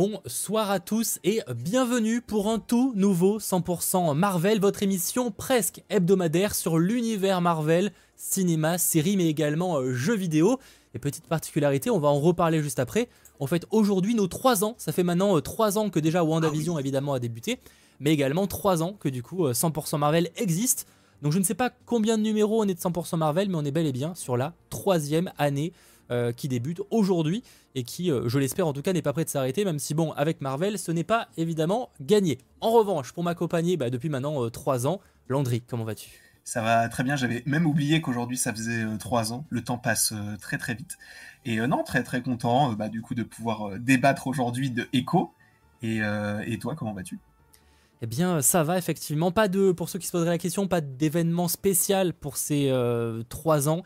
Bonsoir à tous et bienvenue pour un tout nouveau 100% Marvel, votre émission presque hebdomadaire sur l'univers Marvel, cinéma, série mais également euh, jeux vidéo. Et petite particularité, on va en reparler juste après. En fait, aujourd'hui, nos 3 ans, ça fait maintenant 3 ans que déjà WandaVision Ah évidemment a débuté, mais également 3 ans que du coup euh, 100% Marvel existe. Donc je ne sais pas combien de numéros on est de 100% Marvel, mais on est bel et bien sur la troisième année euh, qui débute aujourd'hui et qui, euh, je l'espère en tout cas, n'est pas prêt de s'arrêter, même si bon, avec Marvel, ce n'est pas évidemment gagné. En revanche, pour m'accompagner bah, depuis maintenant 3 ans, Landry, comment vas-tu? Ça va très bien, j'avais même oublié qu'aujourd'hui ça faisait 3 ans, le temps passe euh, très très vite. Et euh, non, très très content euh, bah, du coup de pouvoir euh, débattre aujourd'hui de Echo. Et, euh, et toi, comment vas-tu? Eh bien, ça va effectivement. Pas de, pour ceux qui se poseraient la question, pas d'événement spécial pour ces 3 ans.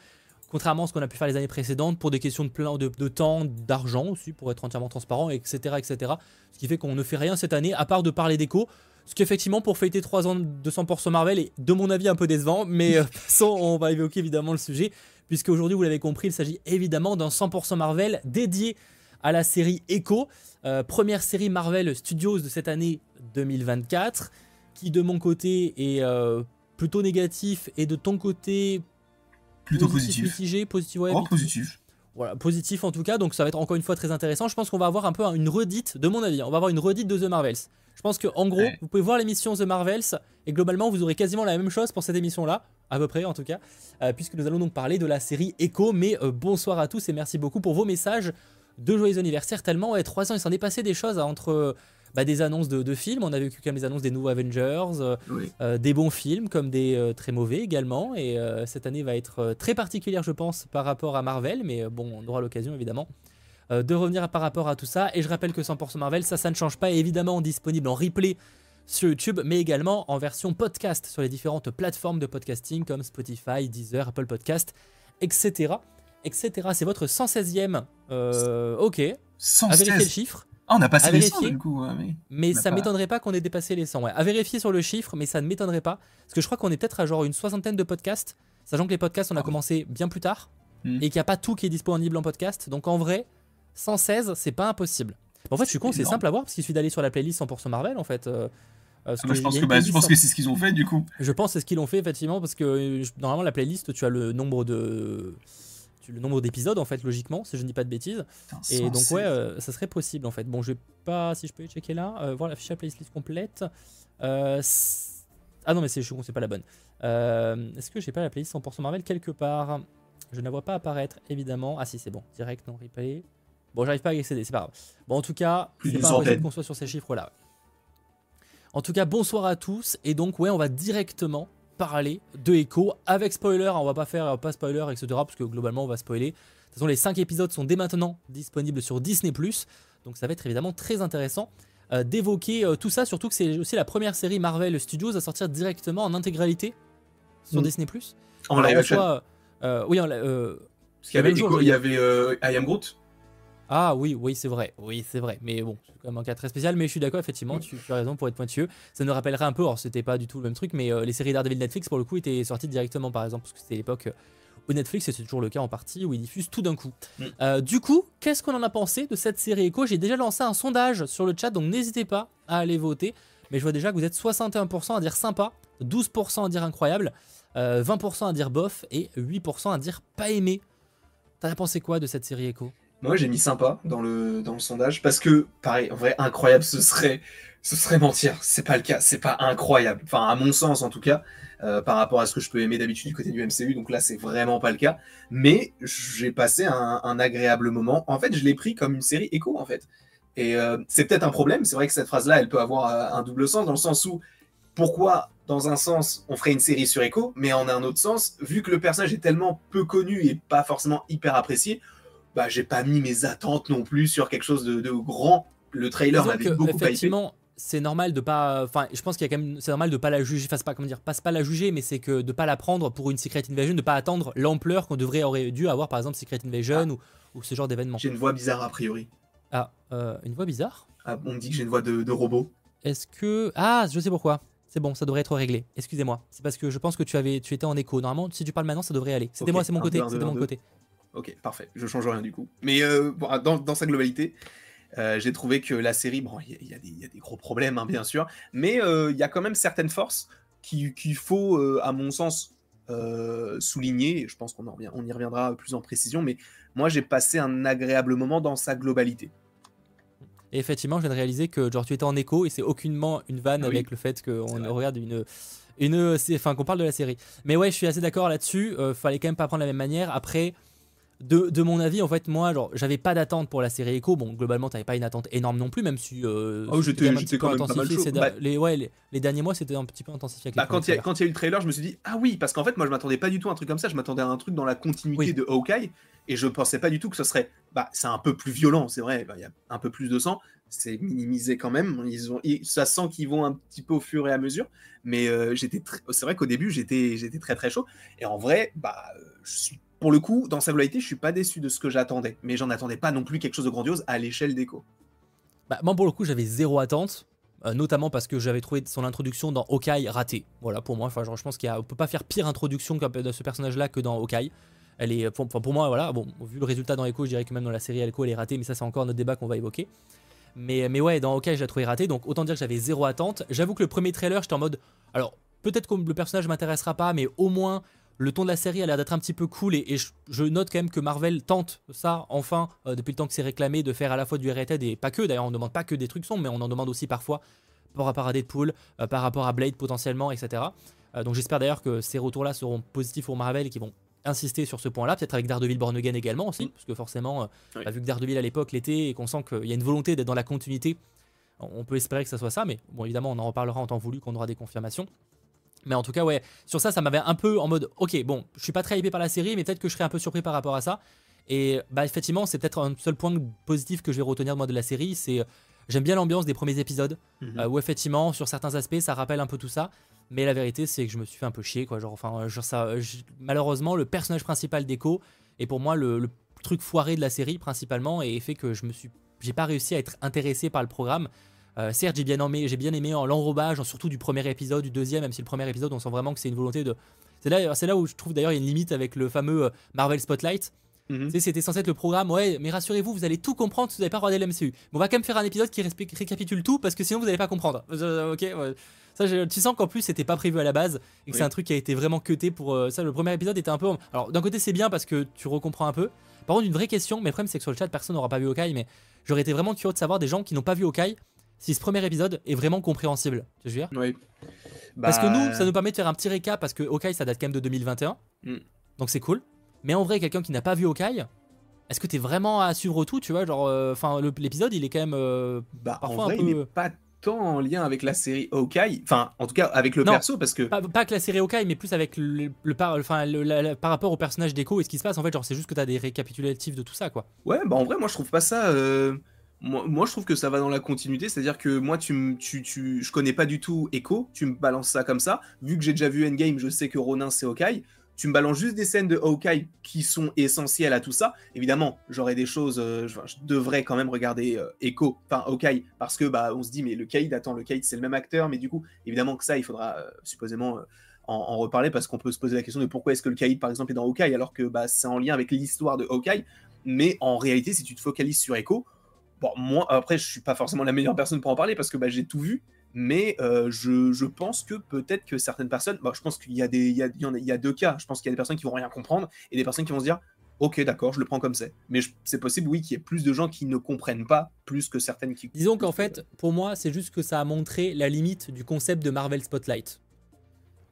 Contrairement à ce qu'on a pu faire les années précédentes, pour des questions de, plein, de, temps, d'argent aussi, pour être entièrement transparent, etc. etc. Ce qui fait qu'on ne fait rien cette année, à part de parler d'écho. Ce qui effectivement, pour fêter 3 ans de 100% Marvel, est de mon avis un peu décevant. Mais euh, passons, on va évoquer évidemment le sujet. Puisque aujourd'hui, vous l'avez compris, il s'agit évidemment d'un 100% Marvel dédié à la série Echo. Euh, première série Marvel Studios de cette année 2024. Qui de mon côté est euh, plutôt négatif et de ton côté Plutôt positif. mitigé, positif, ouais, Oh, positif. Voilà, positif en tout cas, donc ça va être encore une fois très intéressant. Je pense qu'on va avoir un peu une redite, de mon avis, on va avoir une redite de The Marvels. Je pense que en gros, Ouais. vous pouvez voir l'émission The Marvels et globalement vous aurez quasiment la même chose pour cette émission-là, à peu près en tout cas, euh, puisque nous allons donc parler de la série Echo. Mais euh, bonsoir à tous et merci beaucoup pour vos messages de joyeux anniversaire. Tellement, ouais, 3 ans, il s'en est passé des choses hein, entre bah, des annonces de, de films, on a vu quand même les annonces des nouveaux Avengers, euh, Oui. euh, des bons films comme des euh, très mauvais également. Et cette année va être très particulière, je pense, par rapport à Marvel. Mais bon, on aura l'occasion évidemment de revenir par rapport à tout ça. Et je rappelle que 100% Marvel, ça, ça ne change pas. Évidemment, disponible en replay sur YouTube, mais également en version podcast sur les différentes plateformes de podcasting comme Spotify, Deezer, Apple Podcast, etc. etc. C'est votre 116e. euh, ok, à vérifier le 116. chiffre? Ah, on a passé les 100 vérifier. du coup. ouais, mais- ça pas- m'étonnerait pas qu'on ait dépassé les 100. Ouais. À vérifier sur le chiffre, mais ça ne m'étonnerait pas. Parce que je crois qu'on est peut-être à genre une soixantaine de podcasts. Sachant que les podcasts, on a Ah commencé bien plus tard. Mhm. Et qu'il n'y a pas tout qui est disponible en podcast. Donc en vrai, 116, c'est pas impossible. En fait, je suis con, C'est simple à voir. Parce qu'il suffit d'aller sur la playlist 100% Marvel en fait. euh, euh, parce Ah, je pense que, bah, je pense que c'est ce qu'ils ont fait du coup. je pense que c'est ce qu'ils ont fait effectivement parce que euh, normalement la playlist tu as le nombre de le nombre d'épisodes en fait logiquement si je ne dis pas de bêtises. Et donc 116. ouais euh, ça serait possible en fait. Bon je vais pas si je peux checker là euh, voir la fiche à playlist complète. Euh, ah non mais c'est c'est pas la bonne. Euh, est-ce que j'ai pas la playlist 100% Marvel quelque part? Je ne la vois pas apparaître évidemment. Ah si c'est bon. Direct non replay. Bon j'arrive pas à y accéder c'est pas grave. Bon en tout cas c'est pas impossible qu'on soit sur ces chiffres là en tout cas, bonsoir à tous. Et donc, ouais, on va directement parler de Echo avec spoiler. On va pas faire euh, pas spoiler, etc. Parce que globalement, on va spoiler. De toute façon, les 5 épisodes sont dès maintenant disponibles sur Disney. Donc, ça va être évidemment très intéressant euh, d'évoquer euh, tout ça. Surtout que c'est aussi la première série Marvel Studios à sortir directement en intégralité sur Mm. Disney. En live action. euh, oui, en Parce qu'il y avait, Echo- il y avait I Am Groot. Ah oui, oui, c'est vrai. Oui, c'est vrai. Mais bon, c'est quand même un cas très spécial. Mais je suis d'accord, effectivement, tu, tu as raison pour être pointueux. Ça nous rappellerait un peu, alors c'était pas du tout le même truc, mais euh, les séries Daredevil Netflix, pour le coup, étaient sorties directement, par exemple, parce que c'était l'époque euh, où Netflix, et c'est toujours le cas en partie, où ils diffusent tout d'un coup. Mm. Euh, du coup, qu'est-ce qu'on en a pensé de cette série Echo? J'ai déjà lancé un sondage sur le chat, donc n'hésitez pas à aller voter. Mais je vois déjà que vous êtes 61% à dire sympa, 12% à dire incroyable, euh, 20% à dire bof et 8% à dire pas aimé. T'as pensé quoi de cette série Echo? Moi, j'ai mis sympa dans le, dans le sondage parce que, pareil, en vrai, incroyable, ce serait, ce serait mentir. C'est pas le cas. C'est pas incroyable. Enfin, à mon sens, en tout cas, euh, par rapport à ce que je peux aimer d'habitude du côté du MCU. Donc là, c'est vraiment pas le cas. Mais j'ai passé un, agréable moment. En fait, je l'ai pris comme une série écho, en fait. Et euh, c'est peut-être un problème. C'est vrai que cette phrase-là, elle peut avoir euh, un double sens dans le sens où pourquoi, dans un sens, on ferait une série sur Echo, mais en un autre sens, vu que le personnage est tellement peu connu et pas forcément hyper apprécié, bah, j'ai pas mis mes attentes non plus sur quelque chose de, de grand. Le trailer m'avait beaucoup effectivement, c'est normal de pas. Enfin, je pense qu'il y a quand même. C'est normal de pas la juger. Enfin, pas comment dire. Pas, c'est pas la juger, mais c'est que de pas la prendre pour une Secret Invasion, de pas attendre l'ampleur qu'on devrait aurait dû avoir, par exemple, Secret Invasion ou, ou ce genre d'événement. J'ai une voix bizarre a priori. Ah, euh, une voix bizarre? Ah, on me dit que j'ai une voix de, de robot. Est-ce que ah, je sais pourquoi. C'est bon, ça devrait être réglé. Excusez-moi. C'est parce que je pense que tu avais, tu étais en écho. Normalement, si tu parles maintenant, ça devrait aller. C'était Ok, moi, c'est mon côté. C'était mon côté. Ok, parfait. Je change rien du coup. Mais euh, bon, dans, dans sa globalité, Euh, j'ai trouvé que la série, bon, il y, y, y, a des gros problèmes, hein, bien sûr, mais euh, il y a quand même certaines forces qu'il qui faut, à mon sens, souligner. Je pense qu'on on y reviendra plus en précision, mais moi, j'ai passé un agréable moment dans sa globalité. Et effectivement, je viens de réaliser que genre tu étais en écho et c'est aucunement une vanne Oui, avec le fait qu'on regarde une une enfin qu'on parle de la série. Mais ouais, je suis assez d'accord là-dessus. Euh, fallait quand même pas prendre la même manière. Après, de, de mon avis, en fait, moi, genre, j'avais pas d'attente pour la série Echo. Bon, globalement, t'avais pas une attente énorme non plus, même si. Euh, Oh, j'étais- quand même pas mal chaud. Bah- les, ouais, les, les derniers mois, c'était un petit peu intensifié avec Bah, quand il y, a- y eu le trailer, je me suis dit, ah oui, parce qu'en fait, moi, je m'attendais pas du tout à un truc comme ça. Je m'attendais à un truc dans la continuité Oui. de Hawkeye. Et je pensais pas du tout que ce serait. Bah, c'est un peu plus violent, c'est vrai. bah, Il y a un peu plus de sang. C'est minimisé quand même. Ils ont, ils- ça sent qu'ils vont un petit peu au fur et à mesure. Mais euh, j'étais, c'est vrai qu'au début, j'étais, j'étais très très chaud. Et en vrai, bah, je suis, pour le coup, dans sa globalité, je suis pas déçu de ce que j'attendais. Mais j'en attendais pas non plus quelque chose de grandiose à l'échelle d'Echo. Bah, moi, pour le coup, j'avais zéro attente. euh, notamment parce que j'avais trouvé son introduction dans Hawkeye ratée. Voilà, pour moi, enfin, genre, je pense qu'on peut pas faire pire introduction de ce personnage-là que dans Hawkeye. Elle est, pour, pour moi, voilà, bon, vu le résultat dans Echo, je dirais que même dans la série Echo, elle est ratée, mais ça, c'est encore notre débat qu'on va évoquer. Mais, mais ouais, dans Hawkeye, je l'ai trouvé ratée, donc autant dire que j'avais zéro attente. J'avoue que le premier trailer, j'étais en mode, alors, peut-être que le personnage m'intéressera pas, mais au moins, le ton de la série a l'air d'être un petit peu cool, et, et je, je note quand même que Marvel tente ça, enfin, euh, depuis le temps que c'est réclamé, de faire à la fois du rated et pas que, d'ailleurs, on ne demande pas que des trucs sombres, mais on en demande aussi parfois par rapport à Deadpool, euh, par rapport à Blade potentiellement, etc. Euh, donc j'espère d'ailleurs que ces retours-là seront positifs pour Marvel et qu'ils vont insister sur ce point-là, peut-être avec Daredevil Born Again également aussi, Mm. parce que forcément, Oui. bah, vu que Daredevil à l'époque l'était et qu'on sent qu'il y a une volonté d'être dans la continuité, on on peut espérer que ça soit ça, mais bon évidemment on en reparlera en temps voulu qu'on aura des confirmations. Mais en tout cas ouais, sur ça ça m'avait un peu en mode ok bon, je suis pas très hypé par la série, mais peut-être que je serais un peu surpris par rapport à ça. Et bah effectivement c'est peut-être un seul point positif que je vais retenir moi de la série, c'est euh, j'aime bien l'ambiance des premiers épisodes. Mhm. Euh, où effectivement, sur certains aspects, ça rappelle un peu tout ça. Mais la vérité, c'est que je me suis fait un peu chier, quoi. Genre, enfin, euh, genre ça, je- malheureusement, le personnage principal d'Echo est pour moi le, le truc foiré de la série principalement et fait que je me suis, j'ai pas réussi à être intéressé par le programme. Euh, certes, j'ai bien aimé, j'ai bien aimé en l'enrobage, surtout du premier épisode, du deuxième, même si le premier épisode, on sent vraiment que c'est une volonté de. C'est là, c'est là où je trouve d'ailleurs il y a une limite avec le fameux euh, Marvel Spotlight. Mhm. C'était censé être le programme, ouais, mais rassurez-vous, vous allez tout comprendre si vous n'avez pas regardé le MCU. Mais on va quand même faire un épisode qui récapitule tout parce que sinon vous n'allez pas comprendre. Euh, ok, ouais. Ça, je- tu sens qu'en plus c'était pas prévu à la base et que Oui. c'est un truc qui a été vraiment cuté pour euh, ça. Le premier épisode était un peu. Alors d'un côté c'est bien parce que tu recomprends un peu. Par contre, une vraie question, mais le problème c'est que sur le chat personne n'aura pas vu Hawkeye, mais j'aurais été vraiment curieux de savoir des gens qui n'ont pas vu Hawkeye si ce premier épisode est vraiment compréhensible. Tu veux dire Oui. parce que Bah, nous, ça nous permet de faire un petit récap parce que Hawkeye, ça date quand même de 2021. Mm. Donc c'est cool. Mais en vrai, quelqu'un qui n'a pas vu Hawkeye, est-ce que t'es vraiment à suivre tout, tu vois Genre, euh, enfin, l'épisode, il est quand même. euh, Bah, Parfois en un vrai, il n'est pas tant en lien avec la série Hawkeye. Enfin, en tout cas, avec le Non. perso, parce que. pas, pas que la série Hawkeye, mais plus avec le, le par, enfin, le- la- la- par rapport au personnage d'Echo et ce qui se passe. En fait, genre, c'est juste que t'as des récapitulatifs de tout ça, quoi. Ouais, bah en vrai, moi je trouve pas ça. euh, Moi, je trouve que ça va dans la continuité, c'est-à-dire que moi tu, tu, je connais pas du tout Echo, tu me balances ça comme ça. Vu que j'ai déjà vu Endgame, je sais que Ronin c'est Hawkeye. Tu me balances juste des scènes de Hawkeye qui sont essentielles à tout ça. Évidemment, j'aurais des choses, euh, je, devrais quand même regarder euh, Echo, enfin Hawkeye, parce que bah on se dit mais le Cade, attends, le Cade c'est le même acteur, mais du coup évidemment que ça il faudra euh, supposément euh, en, reparler parce qu'on peut se poser la question de pourquoi est-ce que le Cade par exemple est dans Hawkeye alors que bah, c'est en lien avec l'histoire de Hawkeye. Mais en réalité, si tu te focalises sur Echo, bon, moi, après, je suis pas forcément la meilleure personne pour en parler parce que bah, j'ai tout vu, mais euh, je, je pense que peut-être que certaines personnes, bah, je pense qu'il y, a des- il y, a, il y deux cas. Je pense qu'il y a des personnes qui vont rien comprendre et des personnes qui vont se dire, ok, d'accord, je le prends comme c'est. Mais c'est possible, oui, qu'il y ait plus de gens qui ne comprennent pas plus que certaines qui. Disons qu'en fait, pour moi, c'est juste que ça a montré la limite du concept de Marvel Spotlight.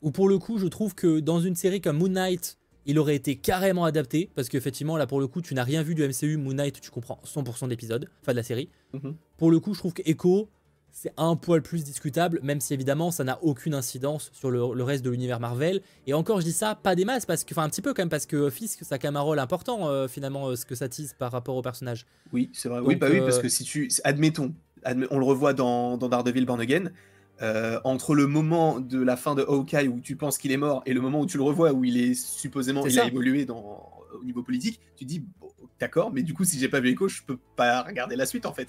Ou pour le coup, je trouve que dans une série comme Moon Knight, il aurait été carrément adapté, parce qu'effectivement, là pour le coup, tu n'as rien vu du MCU, Moon Knight, tu comprends 100% de l'épisode, enfin de la série. Mhm. Pour le coup, je trouve que Echo, c'est un poil plus discutable, même si évidemment ça n'a aucune incidence sur le, le reste de l'univers Marvel. Et encore, je dis ça, pas des masses, parce que, enfin un petit peu quand même, parce que Fisk, ça a quand même un rôle important euh, finalement, euh, ce que ça tease par rapport au personnage. Oui, c'est vrai. Donc, oui, bah oui, euh, parce que si tu. Admettons, admet- on le revoit dans, dans Daredevil Born Again. Euh, entre le moment de la fin de Hawkeye où tu penses qu'il est mort et le moment où tu le revois où il est supposément il a évolué dans, au niveau politique, tu dis bon, d'accord, mais du coup si j'ai pas vu Echo, je peux pas regarder la suite en fait.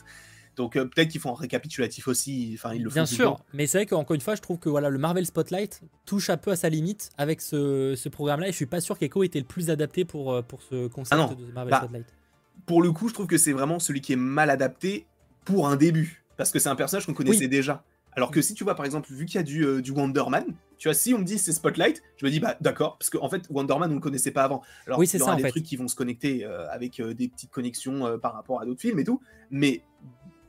Donc euh, peut-être qu'ils font un récapitulatif aussi. Enfin ils le font Bien sûr, mais c'est vrai qu'encore une fois, je trouve que voilà, le Marvel Spotlight touche un peu à sa limite avec ce, ce programme-là, et je suis pas sûr qu'Echo était le plus adapté pour, euh, pour ce concept Ah de Marvel bah, Spotlight. Pour le coup, je trouve que c'est vraiment celui qui est mal adapté pour un début, parce que c'est un personnage qu'on connaissait déjà. Alors que si tu vois, par exemple, vu qu'il y a du, euh, du Wonder Man, tu vois, si on me dit c'est Spotlight, je me dis bah d'accord, parce qu'en en fait, Wonder Man, on ne le connaissait pas avant. Alors, oui, c'est il y aura ça, en des fait. trucs qui vont se connecter euh, avec euh, des petites connexions euh, par rapport à d'autres films et tout, mais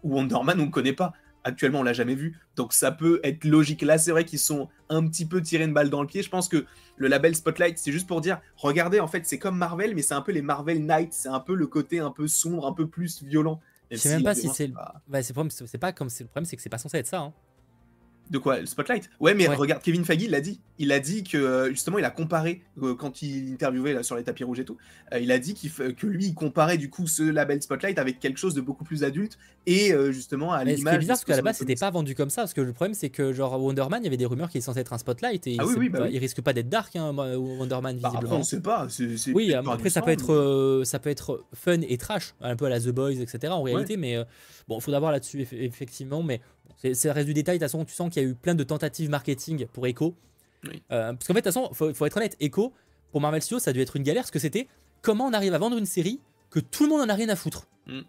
Wonder Man, on ne le connaît pas. Actuellement, on l'a jamais vu, donc ça peut être logique. Là, c'est vrai qu'ils sont un petit peu tirés une balle dans le pied. Je pense que le label Spotlight, c'est juste pour dire, regardez, en fait, c'est comme Marvel, mais c'est un peu les Marvel Knights, c'est un peu le côté un peu sombre, un peu plus violent. Je sais même pas si c'est Bah, c'est pas comme c'est le problème, c'est que c'est pas censé être ça. hein. De quoi? Le Spotlight? Ouais, mais Ouais. regarde, Kevin Feige, il l'a dit. Il a dit que, euh, justement, il a comparé, euh, quand il interviewait là, sur les tapis rouges et tout, euh, il a dit que lui, il comparait du coup ce label Spotlight avec quelque chose de beaucoup plus adulte et euh, justement à l'image. qui est de bizarre, ce parce qu'à la base, c'était pas vendu comme ça. Parce que le problème, c'est que, genre, Wonder Man, il y avait des rumeurs qu'il est censé être un spotlight. Et Ah il, oui, oui, bah pas- oui. il risque pas d'être dark, hein, Wonder Man, Bah, après, visiblement. on sait pas. c'est- c'est Oui, après ça peut être mais- ça peut être fun et trash, un peu à la The Boys, etc. En réalité, mais bon, il faudra voir là-dessus eff- effectivement. Mais c'est le reste du détail. De toute façon, tu sens qu'il y a eu plein de tentatives marketing pour Echo. Oui. Euh, parce qu'en fait, de toute façon, faut, faut être honnête, Echo pour Marvel Studios, ça a dû être une galère parce que c'était comment on arrive à vendre une série que tout le monde en a rien à foutre. Mm.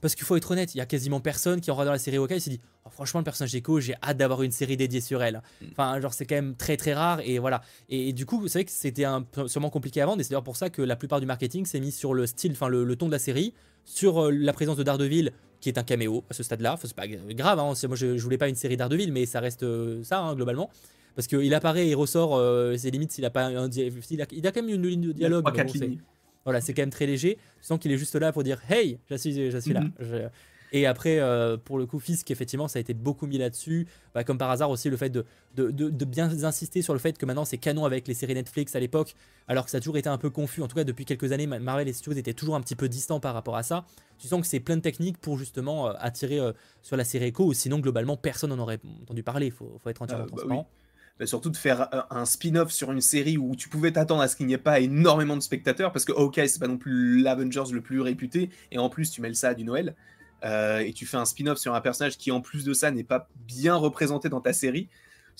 Parce qu'il faut être honnête, il y a quasiment personne qui en regardant la série Hawkeye et s'est dit Oh, franchement le personnage d'Echo, j'ai hâte d'avoir une série dédiée sur elle. Mm. Enfin, genre c'est quand même très très rare et voilà. Et, et du coup, c'est vrai que c'était sûrement compliqué à vendre et c'est d'ailleurs pour ça que la plupart du marketing s'est mis sur le style, enfin le, le ton de la série, sur euh, la présence de Daredevil qui est un caméo à ce stade-là. Enfin, c'est pas grave, hein, moi je, je voulais pas une série Daredevil, mais ça reste euh, ça hein, globalement. Parce qu'il apparaît et il ressort, euh, c'est limite s'il a pas un s'il a, il a quand même une ligne de Il dialogue. bon, lignes. voilà, c'est quand même très léger. Tu sens qu'il est juste là pour dire Hey, je suis, je suis là. Mhm. Je- Et après, euh, pour le coup, Fisk, effectivement, ça a été beaucoup mis là-dessus. Bah, comme par hasard aussi, le fait de, de, de- de bien insister sur le fait que maintenant c'est canon avec les séries Netflix à l'époque, alors que ça a toujours été un peu confus. En tout cas, depuis quelques années, Ma- Marvel et Studios étaient toujours un petit peu distants par rapport à ça. Tu sens que c'est plein de techniques pour justement euh, attirer euh, sur la série Echo, ou sinon, globalement, personne n'en aurait entendu parler. Il faut, faut être entièrement Euh, bah transparent. Bah, surtout de faire un spin-off sur une série où tu pouvais t'attendre à ce qu'il n'y ait pas énormément de spectateurs, parce que ok, c'est pas non plus l'Avengers le plus réputé, et en plus tu mêles ça à du Noël, euh, et tu fais un spin-off sur un personnage qui en plus de ça n'est pas bien représenté dans ta série,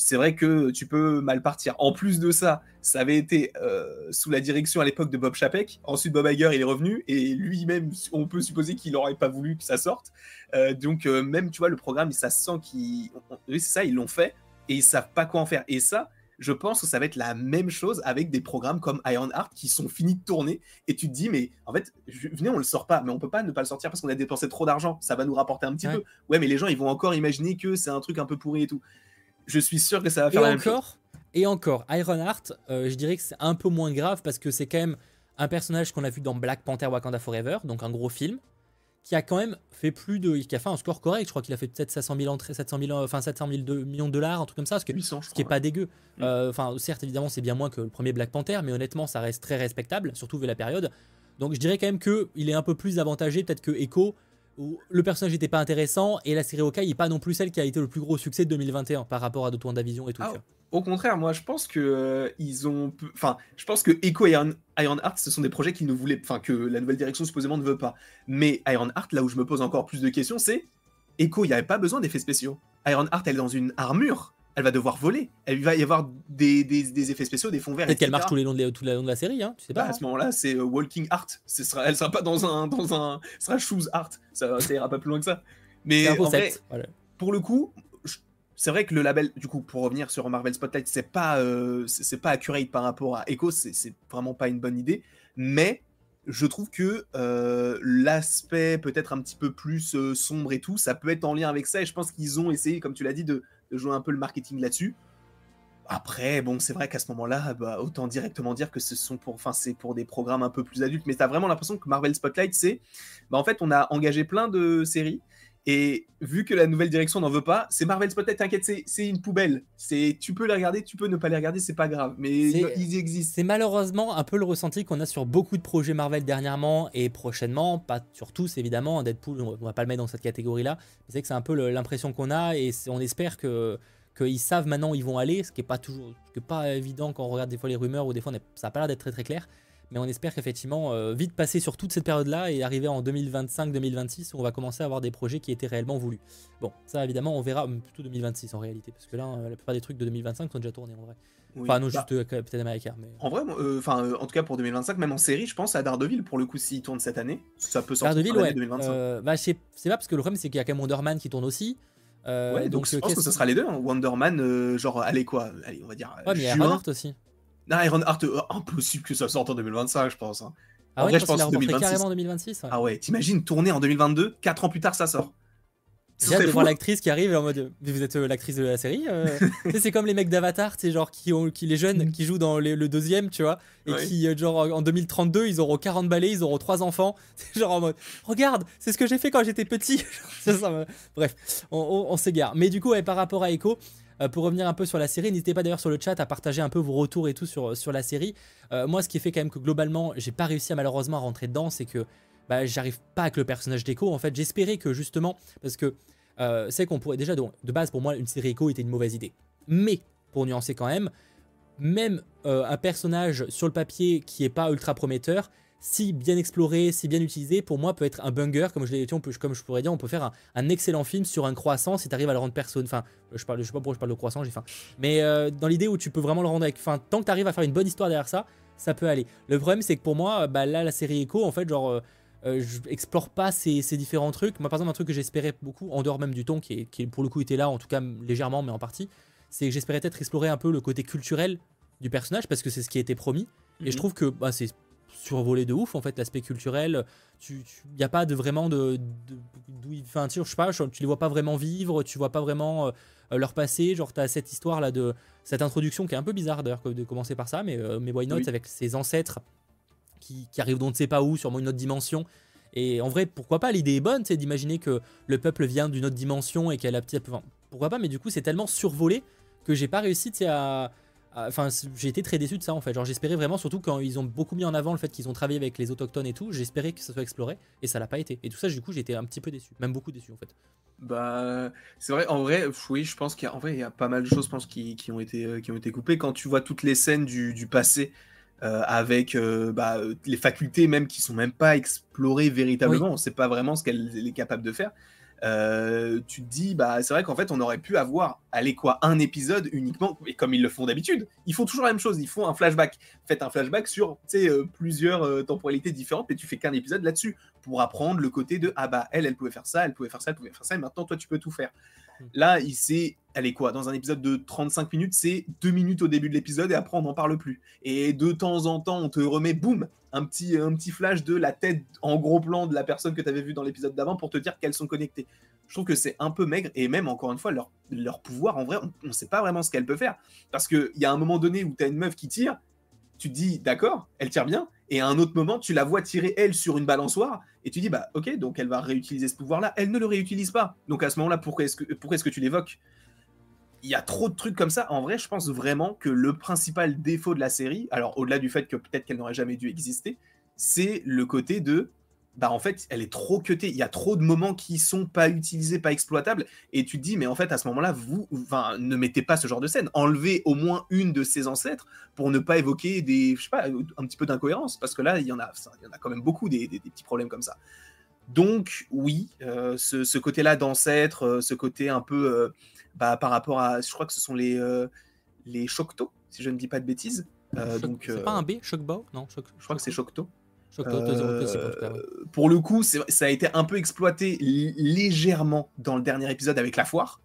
c'est vrai que tu peux mal partir. En plus de ça, ça avait été euh, sous la direction à l'époque de Bob Chapek, ensuite Bob Iger il est revenu, et lui-même, on peut supposer qu'il n'aurait pas voulu que ça sorte, Euh, donc euh, même tu vois le programme, ça se sent qu'ils... Oui c'est ça, ils l'ont fait, et ils savent pas quoi en faire. Et ça, je pense que ça va être la même chose avec des programmes comme Ironheart qui sont finis de tourner et tu te dis mais en fait je- venez on le sort pas mais on peut pas ne pas le sortir parce qu'on a dépensé trop d'argent ça va nous rapporter un petit Ouais. peu ouais mais les gens ils vont encore imaginer que c'est un truc un peu pourri et tout je suis sûr que ça va Et faire la même chose encore, et encore, Ironheart, euh, je dirais que c'est un peu moins grave parce que c'est quand même un personnage qu'on a vu dans Black Panther Wakanda Forever, donc un gros film, qui a quand même fait plus de. qui a fait un score correct. Je crois qu'il a fait peut-être 700 000 entrées, 700 000, enfin 700 000 de- millions de dollars, un truc comme ça, ce qui, 800 je ce qui est crois. pas dégueu. Euh, Enfin, certes, évidemment, c'est bien moins que le premier Black Panther, mais honnêtement, ça reste très respectable, surtout vu la période. Donc je dirais quand même qu'il est un peu plus avantagé, peut-être que Echo, où le personnage n'était pas intéressant, et la série Hawkeye n'est pas non plus celle qui a été le plus gros succès de 2021 par rapport à d'autres et tout. Ah. Au contraire, moi je pense que euh, ils ont, enfin, je pense que Echo et Iron, Ironheart, ce sont des projets ne voulaient, enfin que la nouvelle direction supposément ne veut pas. Mais Ironheart, là où je me pose encore plus de questions, c'est Echo, il n'y avait pas besoin d'effets spéciaux. Ironheart, elle est dans une armure, elle va devoir voler, elle va y avoir des, des, des effets spéciaux, des fonds verts. Peut-être qu'elle marche tout le long de, la- tout le long de la série, hein, tu sais Bah, pas. à hein. ce moment-là, c'est euh, Walking Art. Ce sera, elle sera pas dans un, dans un, ce sera Shoes Art. Ça, ça ira pas plus loin que ça. Mais en vrai, voilà. pour le coup, c'est vrai que le label, du coup, pour revenir sur Marvel Spotlight, c'est pas, euh, c'est pas accurate par rapport à Echo, c'est c'est vraiment pas une bonne idée. Mais je trouve que euh, l'aspect peut-être un petit peu plus euh, sombre et tout, ça peut être en lien avec ça. Et je pense qu'ils ont essayé, comme tu l'as dit, de, de jouer un peu le marketing là-dessus. Après, bon, c'est vrai qu'à ce moment-là, bah, autant directement dire que ce sont pour, enfin, c'est pour des programmes un peu plus adultes. Mais t'as vraiment l'impression que Marvel Spotlight, c'est, bah, en fait, on a engagé plein de séries et vu que la nouvelle direction n'en veut pas, c'est Marvel Spotlight, t'inquiète, c'est- une poubelle. C'est, tu peux les regarder, tu peux ne pas les regarder, c'est pas grave. Mais ils existent. C'est malheureusement un peu le ressenti qu'on a sur beaucoup de projets Marvel dernièrement et prochainement, pas sur tous évidemment. Deadpool, on va pas le mettre dans cette catégorie-là. mais C'est que c'est un peu l'impression qu'on a et on espère que qu'ils savent maintenant où ils vont aller, ce qui est pas toujours, ce qui est pas évident quand on regarde des fois les rumeurs ou des fois on est- ça a pas l'air d'être très très clair. Mais on espère qu'effectivement, euh, vite passer sur toute cette période-là et arriver en 2025-2026 où on va commencer à avoir des projets qui étaient réellement voulus. Bon, ça évidemment, on verra plutôt 2026 en réalité, parce que là, euh, la plupart des trucs de 2025 sont déjà tournés en vrai. Oui. Enfin, non, Bah, juste euh, Captain America. Mais... En vrai, enfin, euh, en tout cas pour 2025, même en série, je pense à Daredevil pour le coup s'il tourne cette année, ça peut sortir Daredevil, ouais. 2025. Euh, bah, sais pas, parce que le problème, c'est qu'il y a quand même Wonder Man qui tourne aussi. Ouais, donc, je pense que ce sera les deux. hein. Wonder Man, genre, allez quoi, allez, on va dire. Ouais, mais il y a juin. Aussi. Non, Ironheart, euh, impossible que ça sorte en 2025, je pense. hein. Ah En ouais, vrai, je pense pense reporté 2026. carrément en 2026. ouais. Ah ouais, t'imagines tourner en 2022, 4 ans plus tard, ça sort. J'ai hâte de voir l'actrice qui arrive en mode vous êtes euh, l'actrice de la série euh c'est comme les mecs d'Avatar sais, genre qui ont qui les jeunes qui jouent dans les- le deuxième tu vois et Ouais. qui genre en 2032 ils auront 40 balais ils auront trois enfants c'est genre en mode regarde c'est ce que j'ai fait quand j'étais petit C'est ça, me- bref on, on- on s'égare mais du coup ouais, par rapport à Echo pour revenir un peu sur la série, n'hésitez pas d'ailleurs sur le chat à partager un peu vos retours et tout sur, sur la série. Euh, moi, ce qui fait quand même que globalement, j'ai pas réussi à malheureusement à rentrer dedans, c'est que bah, j'arrive pas avec le personnage d'Echo. En fait, j'espérais que justement, parce que euh, c'est qu'on pourrait déjà, de base pour moi, une série Echo était une mauvaise idée. Mais, pour nuancer quand même, même euh, un personnage sur le papier qui est pas ultra prometteur, si bien exploré, si bien utilisé, pour moi peut être un banger, comme je, on peut, comme je pourrais dire, on peut faire un, un excellent film sur un croissant si tu arrives à le rendre personne. Enfin, je, parle, je sais pas pourquoi je parle de croissant, j'ai faim. Mais euh, dans l'idée où tu peux vraiment le rendre avec. Enfin, tant que tu arrives à faire une bonne histoire derrière ça, ça peut aller. Le problème, c'est que pour moi, bah, là, la série Echo, en fait, genre. euh, euh, je explore pas ces, ces différents trucs. Moi, par exemple, un truc que j'espérais beaucoup, en dehors même du ton, qui, est, qui est, pour le coup était là, en tout cas légèrement, mais en partie, c'est que j'espérais peut-être explorer un peu le côté culturel du personnage, parce que c'est ce qui a été promis. Et Mhm. je trouve que bah, c'est survolé de ouf, en fait, l'aspect culturel. Il n'y a pas de vraiment de. de d'où ils- enfin, tu, je sais pas, tu les vois pas vraiment vivre, tu vois pas vraiment euh, leur passé. Genre, tu as cette histoire là de. Cette introduction qui est un peu bizarre d'ailleurs de commencer par ça, mais, euh, mais why not Oui. avec ses ancêtres qui, qui arrivent d'on ne sait pas où, sûrement une autre dimension. Et en vrai, pourquoi pas L'idée est bonne, c'est d'imaginer que le peuple vient d'une autre dimension et qu'elle a petit. Enfin, pourquoi pas Mais du coup, c'est tellement survolé que j'ai pas réussi tu à. À- Enfin, j'ai été très déçu de ça en fait. Genre, j'espérais vraiment, surtout quand ils ont beaucoup mis en avant le fait qu'ils ont travaillé avec les autochtones et tout, j'espérais que ça soit exploré et ça l'a pas été. Et tout ça, du coup, j'étais un petit peu déçu, même beaucoup déçu en fait. Bah, c'est vrai, en vrai, oui, je pense qu'il y a, en vrai, il y a pas mal de choses, je pense, qui, qui ont été, euh, qui ont été coupées. Quand tu vois toutes les scènes du, du passé, euh, avec euh, bah, les facultés même qui sont même pas explorées véritablement, on sait pas vraiment ce qu'elle elle est capable de faire. Euh, tu te dis, bah, c'est vrai qu'en fait, on aurait pu avoir, allez quoi, un épisode uniquement, et comme ils le font d'habitude, ils font toujours la même chose, ils font un flashback. Faites un flashback sur, euh, plusieurs euh, temporalités différentes, mais tu fais qu'un épisode là-dessus pour apprendre le côté de, ah bah, elle, elle pouvait faire ça, elle pouvait faire ça, elle pouvait faire ça, et maintenant, toi, tu peux tout faire. Mm. Là, il s'est, allez quoi, dans un épisode de 35 minutes, c'est deux minutes au début de l'épisode, et après, on n'en parle plus. Et de temps en temps, on te remet, boum, un petit, un petit flash de la tête en gros plan de la personne que tu avais vue dans l'épisode d'avant pour te dire qu'elles sont connectées. Je trouve que c'est un peu maigre et même encore une fois, leur, leur pouvoir, en vrai, on ne sait pas vraiment ce qu'elle peut faire. Parce qu'il y a un moment donné où tu as une meuf qui tire, tu te dis d'accord, elle tire bien, et à un autre moment, tu la vois tirer elle sur une balançoire et tu dis bah ok, donc elle va réutiliser ce pouvoir-là, elle ne le réutilise pas. Donc à ce moment-là, pourquoi est-ce que, pourquoi est-ce que tu l'évoques? Il y a trop de trucs comme ça. En vrai, je pense vraiment que le principal défaut de la série, alors au-delà du fait que peut-être qu'elle n'aurait jamais dû exister, c'est le côté de bah en fait, elle est trop cutée. Il y a trop de moments qui sont pas utilisés, pas exploitables. Et tu te dis, mais en fait, à ce moment-là, vous, enfin, ne mettez pas ce genre de scène. Enlevez au moins une de ses ancêtres pour ne pas évoquer des, je sais pas, un petit peu d'incohérence. Parce que là, il y en a, il y en a quand même beaucoup des, des, des petits problèmes comme ça. Donc, oui, euh, ce, ce côté-là d'ancêtre, euh, ce côté un peu euh, bah, par rapport à. Je crois que ce sont les, les Choctaw, si je ne dis pas de bêtises. Donc, c'est pas un B, Shockbow Non, Choc- je crois que c'est Choctaw. Euh, pour le coup, ça a été un peu exploité légèrement dans le dernier épisode avec la foire,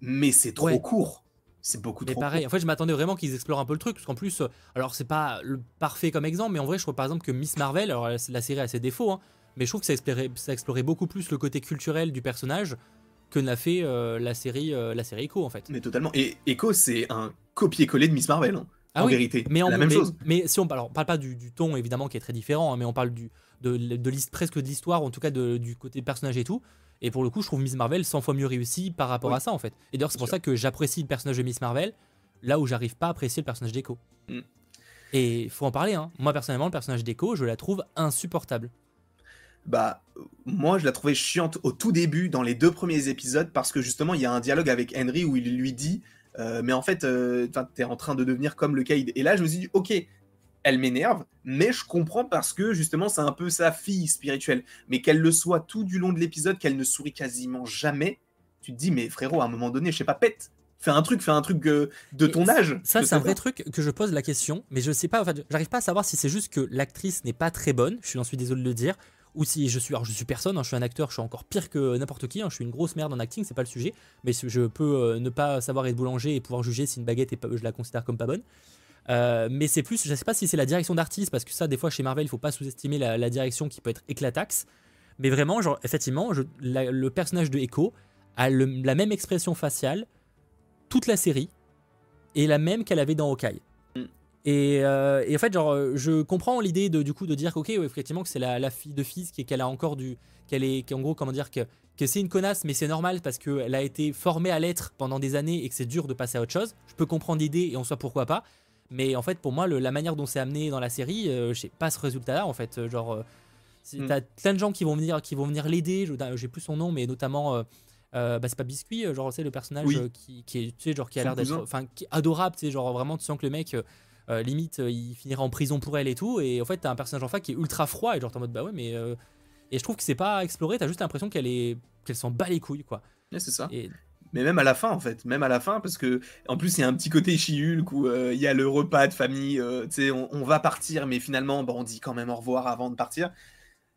mais c'est trop Ouais. court. C'est beaucoup Mais trop pareil, court. en fait, je m'attendais vraiment qu'ils explorent un peu le truc, parce qu'en plus, euh, alors c'est pas le parfait comme exemple, mais en vrai, je trouve par exemple que Miss Marvel, alors la la série a ses défauts, hein, mais je trouve que ça explorait, ça explorait beaucoup plus le côté culturel du personnage que n'a fait euh, la série, euh, la série Echo en fait. Mais totalement. Et Echo, c'est un copier-coller de Miss Marvel, hein, Ah en oui, vérité. Mais en la même mais, chose. Mais si on parle, alors, on parle pas du, du ton évidemment qui est très différent, hein, mais on parle du de, de, presque de l'histoire, en tout cas de- du côté personnage et tout. Et pour le coup, je trouve Miss Marvel 100 fois mieux réussi par rapport Oui. à ça en fait. Et d'ailleurs, c'est pour sûr. ça que j'apprécie le personnage de Miss Marvel, là où j'arrive pas à apprécier le personnage d'Echo. Mm. Et il faut en parler. Hein. Moi personnellement, le personnage d'Echo, je la trouve insupportable. Bah, moi, je la trouvais chiante au tout début, dans les deux premiers épisodes, parce que justement, il y a un dialogue avec Henry où il lui dit euh, Mais en fait, euh, 'fin, t'es en train de devenir comme le Kaïd. Et là, je me suis dit Ok, elle m'énerve, mais je comprends parce que justement c'est un peu sa fille spirituelle. Mais qu'elle le soit tout du long de l'épisode, qu'elle ne sourit quasiment jamais, tu te dis mais frérot, à un moment donné, je sais pas, pète, fais un truc, fais un truc euh, de ton âge. Ça, c'est un vrai truc que je pose la question, mais je sais pas, en fait, j'arrive pas à savoir si c'est juste que l'actrice n'est pas très bonne, je suis désolé de le dire, ou si je suis, alors je suis personne, hein, je suis un acteur, je suis encore pire que n'importe qui, hein, je suis une grosse merde en acting, c'est pas le sujet, mais je peux euh, ne pas savoir être boulanger et pouvoir juger si une baguette est pas- je la considère comme pas bonne. Euh, mais c'est plus, je sais pas si c'est la direction d'artiste, parce que ça, des fois chez Marvel, il faut pas sous-estimer la, direction qui peut être éclataxe. Mais vraiment, genre, effectivement, le personnage de Echo a la même expression faciale toute la série et la même qu'elle avait dans Hawkeye. Et, euh, et en fait, genre, euh, je comprends l'idée de du coup de dire ok, ouais, effectivement, que c'est la, la fille de fils qui qu'elle a encore du, qu'elle est, qu'en gros, comment dire que que c'est une connasse, mais c'est normal parce qu'elle a été formée à l'être pendant des années et que c'est dur de passer à autre chose. Je peux comprendre l'idée et en soi pourquoi pas. Mais en fait, pour moi, le- la manière dont c'est amené dans la série, euh, j'ai pas ce résultat-là. En fait, Euh, genre, euh, c'est- Mm. t'as plein de gens qui vont venir, qui vont venir l'aider. Je- J'ai plus son nom, mais notamment, euh, bah, c'est pas Biscuit, genre c'est le personnage Oui. qui, qui est, tu sais, genre qui a l'air d'être, enfin, adorable. Tu sais, genre vraiment, tu sens que le mec. Euh, limite, euh, il finira en prison pour elle et tout. Et en fait, t'as un personnage en face qui est ultra froid. Et genre, t'es en mode, bah ouais, mais. euh, Et je trouve que c'est pas exploré. T'as juste l'impression qu'elle est, qu'elle s'en bat les couilles, quoi. Ouais, c'est ça. Et Mais même à la fin, en fait, même à la fin, parce que en plus il y a un petit côté Chihulk où il y a le repas de famille, tu sais, on, on va partir, mais finalement, bah, on dit quand même au revoir avant de partir.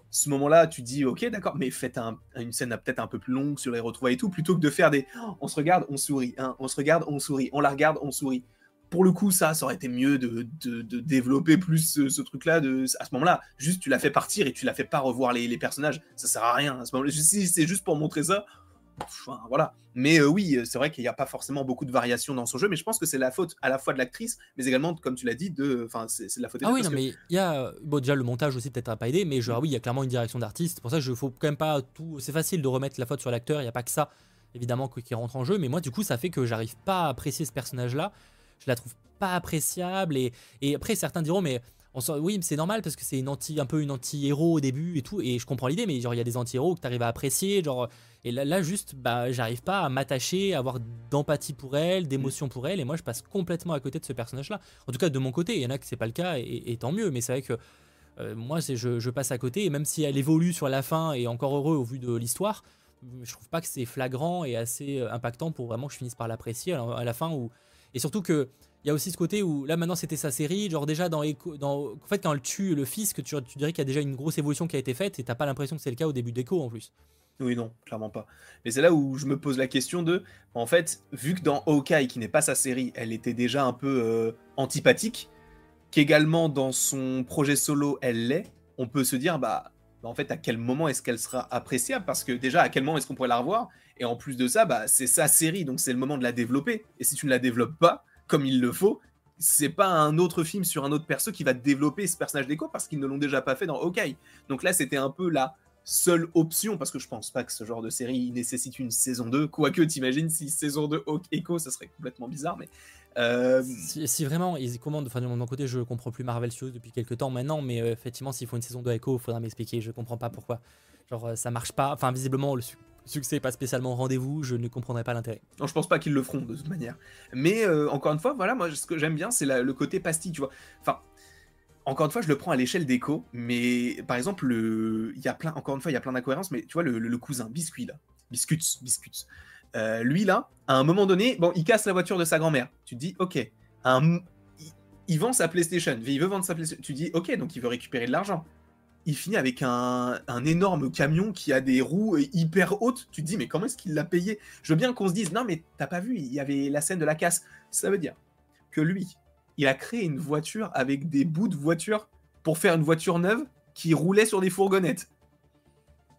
Ce moment-là, tu dis, ok, d'accord, mais faites un- une scène peut-être un peu plus longue sur les retrouvailles et tout, plutôt que de faire des, Oh, on se regarde, on sourit, hein, on se regarde, on sourit, on la regarde, on sourit. Pour le coup, ça, ça aurait été mieux de, de- de développer plus ce, ce truc-là. De, à ce moment-là, juste tu la fais partir et tu la fais pas revoir les, les personnages. Ça sert à rien. À ce moment-là, si c'est juste pour montrer ça, Enfin, voilà. Mais euh, oui, euh, c'est vrai qu'il n'y a pas forcément beaucoup de variations dans son jeu, mais je pense que c'est la faute à la fois de l'actrice, mais également, comme tu l'as dit, de, enfin, c'est de la faute. Ah oui, non, que- mais il y a. Bon, déjà, le montage aussi, peut-être, n'a pas aidé, mais genre, oui, il y a clairement une direction d'artiste. Pour ça je faut quand même pas tout. C'est facile de remettre la faute sur l'acteur, il n'y a pas que ça, évidemment, qui qui rentre en jeu, mais moi, du coup, ça fait que j'arrive pas à apprécier ce personnage-là. Je la trouve pas appréciable, et, après, certains diront, mais. On oui, c'est normal parce que c'est un peu une anti-héros au début et tout, et je comprends l'idée, mais genre il y a des anti-héros que tu arrives à apprécier, genre et là, juste, bah, j'arrive pas à m'attacher, à avoir d'empathie pour elle, d'émotion pour elle, et moi je passe complètement à côté de ce personnage-là. En tout cas, de mon côté, il y en a que c'est pas le cas, et, tant mieux, mais c'est vrai que euh, moi, je, je passe à côté, et même si elle évolue sur la fin, et encore heureux au vu de l'histoire, je trouve pas que c'est flagrant et assez euh, impactant pour vraiment que je finisse par l'apprécier à la- à la fin. Où... Et surtout que. Il y a aussi ce côté où là maintenant c'était sa série, genre déjà dans, Echo, dans en fait quand elle tue le fils, que tu, dirais qu'il y a déjà une grosse évolution qui a été faite et t'as pas l'impression que c'est le cas au début d'Echo en plus. Oui, non, clairement pas. Mais c'est là où je me pose la question de, en fait, vu que dans Hawkeye, qui n'est pas sa série, elle était déjà un peu euh, antipathique, qu'également dans son projet solo, elle l'est, on peut se dire, bah, bah, en fait, à quel moment est-ce qu'elle sera appréciable? Parce que déjà, à quel moment est-ce qu'on pourrait la revoir? Et en plus de ça, bah, c'est sa série, donc c'est le moment de la développer. Et si tu ne la développes pas, comme il le faut, c'est pas un autre film sur un autre perso qui va développer ce personnage d'écho parce qu'ils ne l'ont déjà pas fait dans Hawkeye. Donc là, c'était un peu la seule option, parce que je pense pas que ce genre de série nécessite une saison 2, quoique t'imagines si saison 2 Hawk Echo, ça serait complètement bizarre, mais... euh, Si, vraiment ils commandent, enfin de mon côté je comprends plus Marvel Studios depuis quelques temps maintenant, mais euh, effectivement s'il faut une saison de Echo, il faudra m'expliquer, je comprends pas pourquoi. Genre euh, ça marche pas, enfin visiblement le succès pas spécialement rendez-vous, je ne comprendrai pas l'intérêt. Non, je pense pas qu'ils le feront de toute manière. Mais euh, encore une fois, voilà, moi ce que j'aime bien, c'est le côté pastille, tu vois. Enfin, encore une fois, je le prends à l'échelle d'écho, mais par exemple, le- il y a plein, encore une fois, il y a plein d'incohérences, mais tu vois, le, cousin Biscuit, là, Biscuits, Biscuits, euh, lui là, à un moment donné, bon, il casse la voiture de sa grand-mère. Tu te dis, ok, un- il, vend sa PlayStation, il veut vendre sa PlayStation. Tu dis, ok, donc il veut récupérer de l'argent. Il finit avec un, énorme camion qui a des roues hyper hautes. Tu te dis, mais comment est-ce qu'il l'a payé? Je veux bien qu'on se dise, non, mais t'as pas vu, il y avait la scène de la casse. Ça veut dire que lui, il a créé une voiture avec des bouts de voiture pour faire une voiture neuve qui roulait sur des fourgonnettes.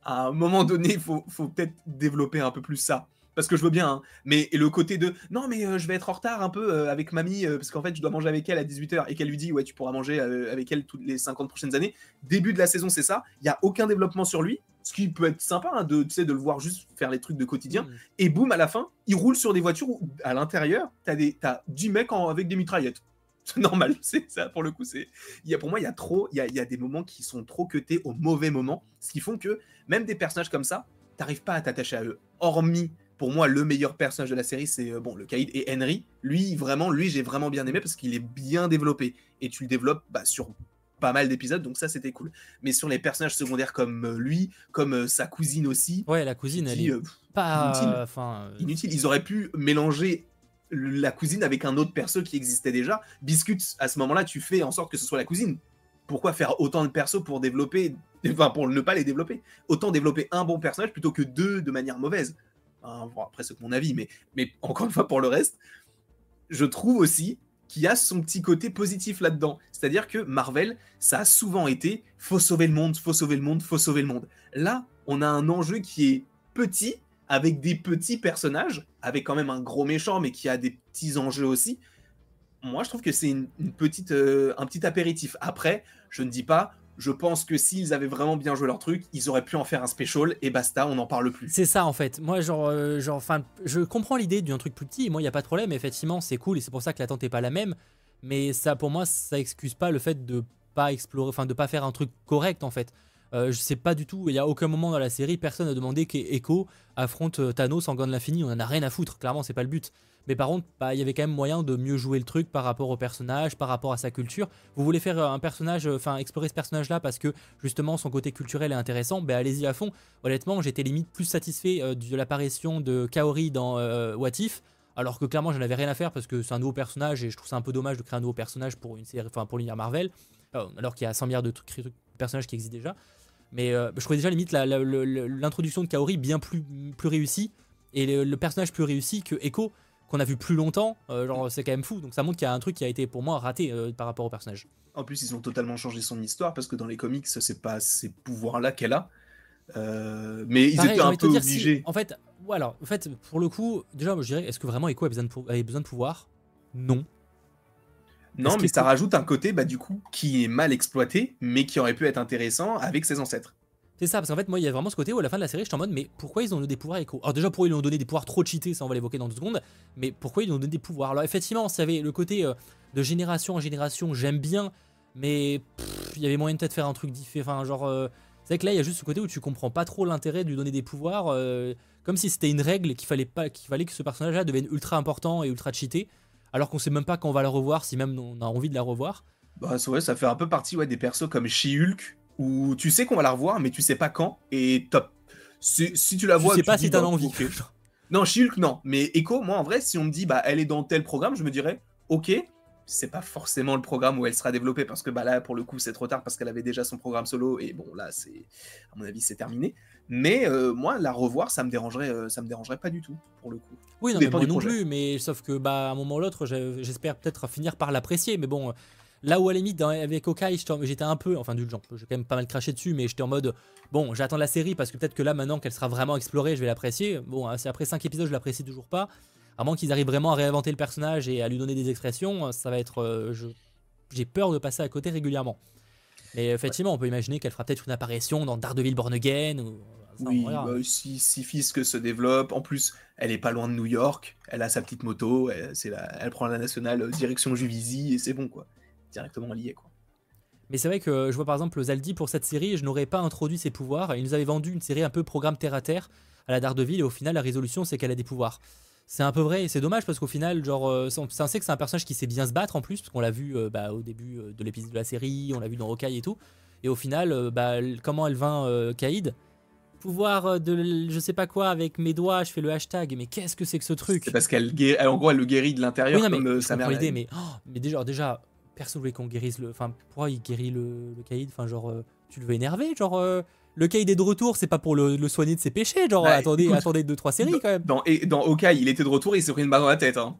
À un moment donné, il faut peut-être développer un peu plus ça. Parce que je veux bien, hein. mais et le côté de non, mais euh, je vais être en retard un peu euh, avec mamie, euh, parce qu'en fait, je dois manger avec elle à 18h et qu'elle lui dit, ouais, tu pourras manger avec elle toutes les 50 prochaines années. Début de la saison, c'est ça. Il n'y a aucun développement sur lui, ce qui peut être sympa hein, de, tu sais, de le voir juste faire les trucs de quotidien. Mm. Et boum, à la fin, il roule sur des voitures où, à l'intérieur, t'as des, t'as 10 mecs en- avec des mitraillettes. C'est normal, c'est ça, pour le coup. c'est il y a, Pour moi, il y a trop, il y a, y a des moments qui sont trop cutés au mauvais moment, ce qui font que même des personnages comme ça, t'arrives pas à t'attacher à eux. Hormis pour moi, le meilleur personnage de la série, c'est euh, bon, le Kaïd et Henry. Lui, vraiment, lui, j'ai vraiment bien aimé parce qu'il est bien développé. Et tu le développes bah, sur pas mal d'épisodes, donc ça, c'était cool. Mais sur les personnages secondaires comme euh, lui, comme euh, sa cousine aussi. Ouais, la cousine, elle est pas. Inutile. Enfin, inutile. Ils auraient pu mélanger la cousine avec un autre perso qui existait déjà. Biscuit, à ce moment-là, tu fais en sorte que ce soit la cousine. Pourquoi faire autant de persos pour développer, enfin pour ne pas les développer? Autant développer un bon personnage plutôt que deux de manière mauvaise. Hein, après, c'est mon avis, mais, mais encore une fois, pour le reste, je trouve aussi qu'il y a son petit côté positif là-dedans. C'est-à-dire que Marvel, ça a souvent été faut sauver le monde, faut sauver le monde, faut sauver le monde. Là, on a un enjeu qui est petit, avec des petits personnages, avec quand même un gros méchant, mais qui a des petits enjeux aussi. Moi, je trouve que c'est une, petite, euh, un petit apéritif. Après, je ne dis pas je pense que s'ils avaient vraiment bien joué leur truc, ils auraient pu en faire un special et basta, on n'en parle plus. C'est ça en fait. Moi, genre, euh, genre, enfin, je comprends l'idée d'un truc plus petit. Moi, il y a pas de problème. Effectivement, c'est cool et c'est pour ça que l'attente est pas la même. Mais ça, pour moi, ça excuse pas le fait de pas explorer, enfin, de pas faire un truc correct en fait. Euh, je sais pas du tout, il y a aucun moment dans la série, personne n'a demandé qu'Echo affronte euh, Thanos en gant de l'infini, on en a rien à foutre, clairement c'est pas le but. Mais par contre, bah, il y avait quand même moyen de mieux jouer le truc par rapport au personnage, par rapport à sa culture. Vous voulez faire un personnage, euh, enfin explorer ce personnage-là parce que justement son côté culturel est intéressant, bah allez-y à fond. Honnêtement, j'étais limite plus satisfait euh, de l'apparition de Kaori dans euh, What If, alors que clairement j'en avais rien à faire parce que c'est un nouveau personnage et je trouve ça un peu dommage de créer un nouveau personnage pour une série, enfin pour l'univers Marvel, alors qu'il y a 100 milliards de trucs, personnages qui existent déjà. Mais je trouvais déjà limite l'introduction de Kaori bien plus, plus réussie et le personnage plus réussi que Echo qu'on a vu plus longtemps, euh, genre c'est quand même fou. Donc ça montre qu'il y a un truc qui a été pour moi raté euh, par rapport au personnage. En plus, ils ont totalement changé son histoire parce que dans les comics, c'est pas ces pouvoirs-là qu'elle a. Euh, mais ils étaient un peu obligés. en fait, voilà. En fait, pour le coup, déjà, je dirais, est-ce que vraiment Echo avait besoin de, avait besoin de pouvoir? Non. Non, mais ça rajoute un côté, bah, du coup, qui est mal exploité, mais qui aurait pu être intéressant avec ses ancêtres. C'est ça, parce qu'en fait, moi, il y a vraiment ce côté où à la fin de la série, je suis en mode, mais pourquoi ils ont donné des pouvoirs écho Alors, déjà, pourquoi ils ont donné des pouvoirs trop cheatés, ça on va l'évoquer dans deux secondes, mais pourquoi ils ont donné des pouvoirs? Alors, effectivement, ça avait le côté euh, de génération en génération, j'aime bien, mais il y avait moyen de peut-être faire un truc différent. Enfin, genre, euh, c'est que là, il y a juste ce côté où tu comprends pas trop l'intérêt de lui donner des pouvoirs, euh, comme si c'était une règle qu'il fallait, qu'il fallait que ce personnage-là devienne ultra important et ultra cheaté, alors qu'on sait même pas quand on va la revoir, si même on a envie de la revoir. Bah, ouais, ça fait un peu partie des persos comme She-Hulk où tu sais qu'on va la revoir, mais tu sais pas quand, et top. Si, tu la vois, tu sais pas si t'as envie. non, Shulk, non. Mais Echo, moi, en vrai, si on me dit, bah, elle est dans tel programme, je me dirais, ok, c'est pas forcément le programme où elle sera développée, parce que bah, là, pour le coup, c'est trop tard, parce qu'elle avait déjà son programme solo, et bon, là, c'est, à mon avis, c'est terminé. Mais euh, moi, la revoir, ça me dérangerait, euh, ça me dérangerait pas du tout, pour le coup. Oui, non, mais moi non plus, mais sauf que, bah, à un moment ou l'autre, j'espère peut-être finir par l'apprécier, mais bon Là où à la limite, avec Okai, j'étais un peu, enfin, indulgent. J'ai quand même pas mal craché dessus, mais j'étais en mode, bon, j'attends la série parce que peut-être que là, maintenant qu'elle sera vraiment explorée, je vais l'apprécier. Bon, hein, après 5 épisodes, je l'apprécie toujours pas. À moins qu'ils arrivent vraiment à réinventer le personnage et à lui donner des expressions, ça va être. Euh, j'ai peur de passer à côté régulièrement. Mais effectivement, on peut imaginer qu'elle fera peut-être une apparition dans Daredevil Born Again. Ou, oui, bah, si, si Fisk se développe, en plus, elle est pas loin de New York, elle a sa petite moto, elle, la, elle prend la nationale euh, direction Juvisy et c'est bon quoi directement lié. Quoi. Mais c'est vrai que je vois par exemple Zaldi pour cette série, je n'aurais pas introduit ses pouvoirs. Il nous avait vendu une série un peu programme terre à terre à la Daredevil et au final la résolution c'est qu'elle a des pouvoirs. C'est un peu vrai et c'est dommage parce qu'au final, genre, euh, on sait que c'est un personnage qui sait bien se battre en plus, parce qu'on l'a vu euh, bah, au début euh, de l'épisode de la série, on l'a vu dans Hawkeye et tout. Et au final, bah, comment elle vainc Kaïd? Pouvoir de je sais pas quoi avec mes doigts, je fais le hashtag. Mais qu'est-ce que c'est que ce truc? C'est parce qu'elle en gros elle le guérit de l'intérieur comme sa mère. mais, oh, mais déjà, déjà personne voulait qu'on guérisse le. Enfin, pourquoi il guérit le, le caïd? Enfin, genre, euh, tu le veux énerver? Genre, euh, le caïd est de retour, c'est pas pour le, soigner de ses péchés? Genre, bah, attendez, attendez deux, trois séries quand même. Dans, et, dans Hawkeye, il était de retour et il s'est pris une balle dans la tête. Hein.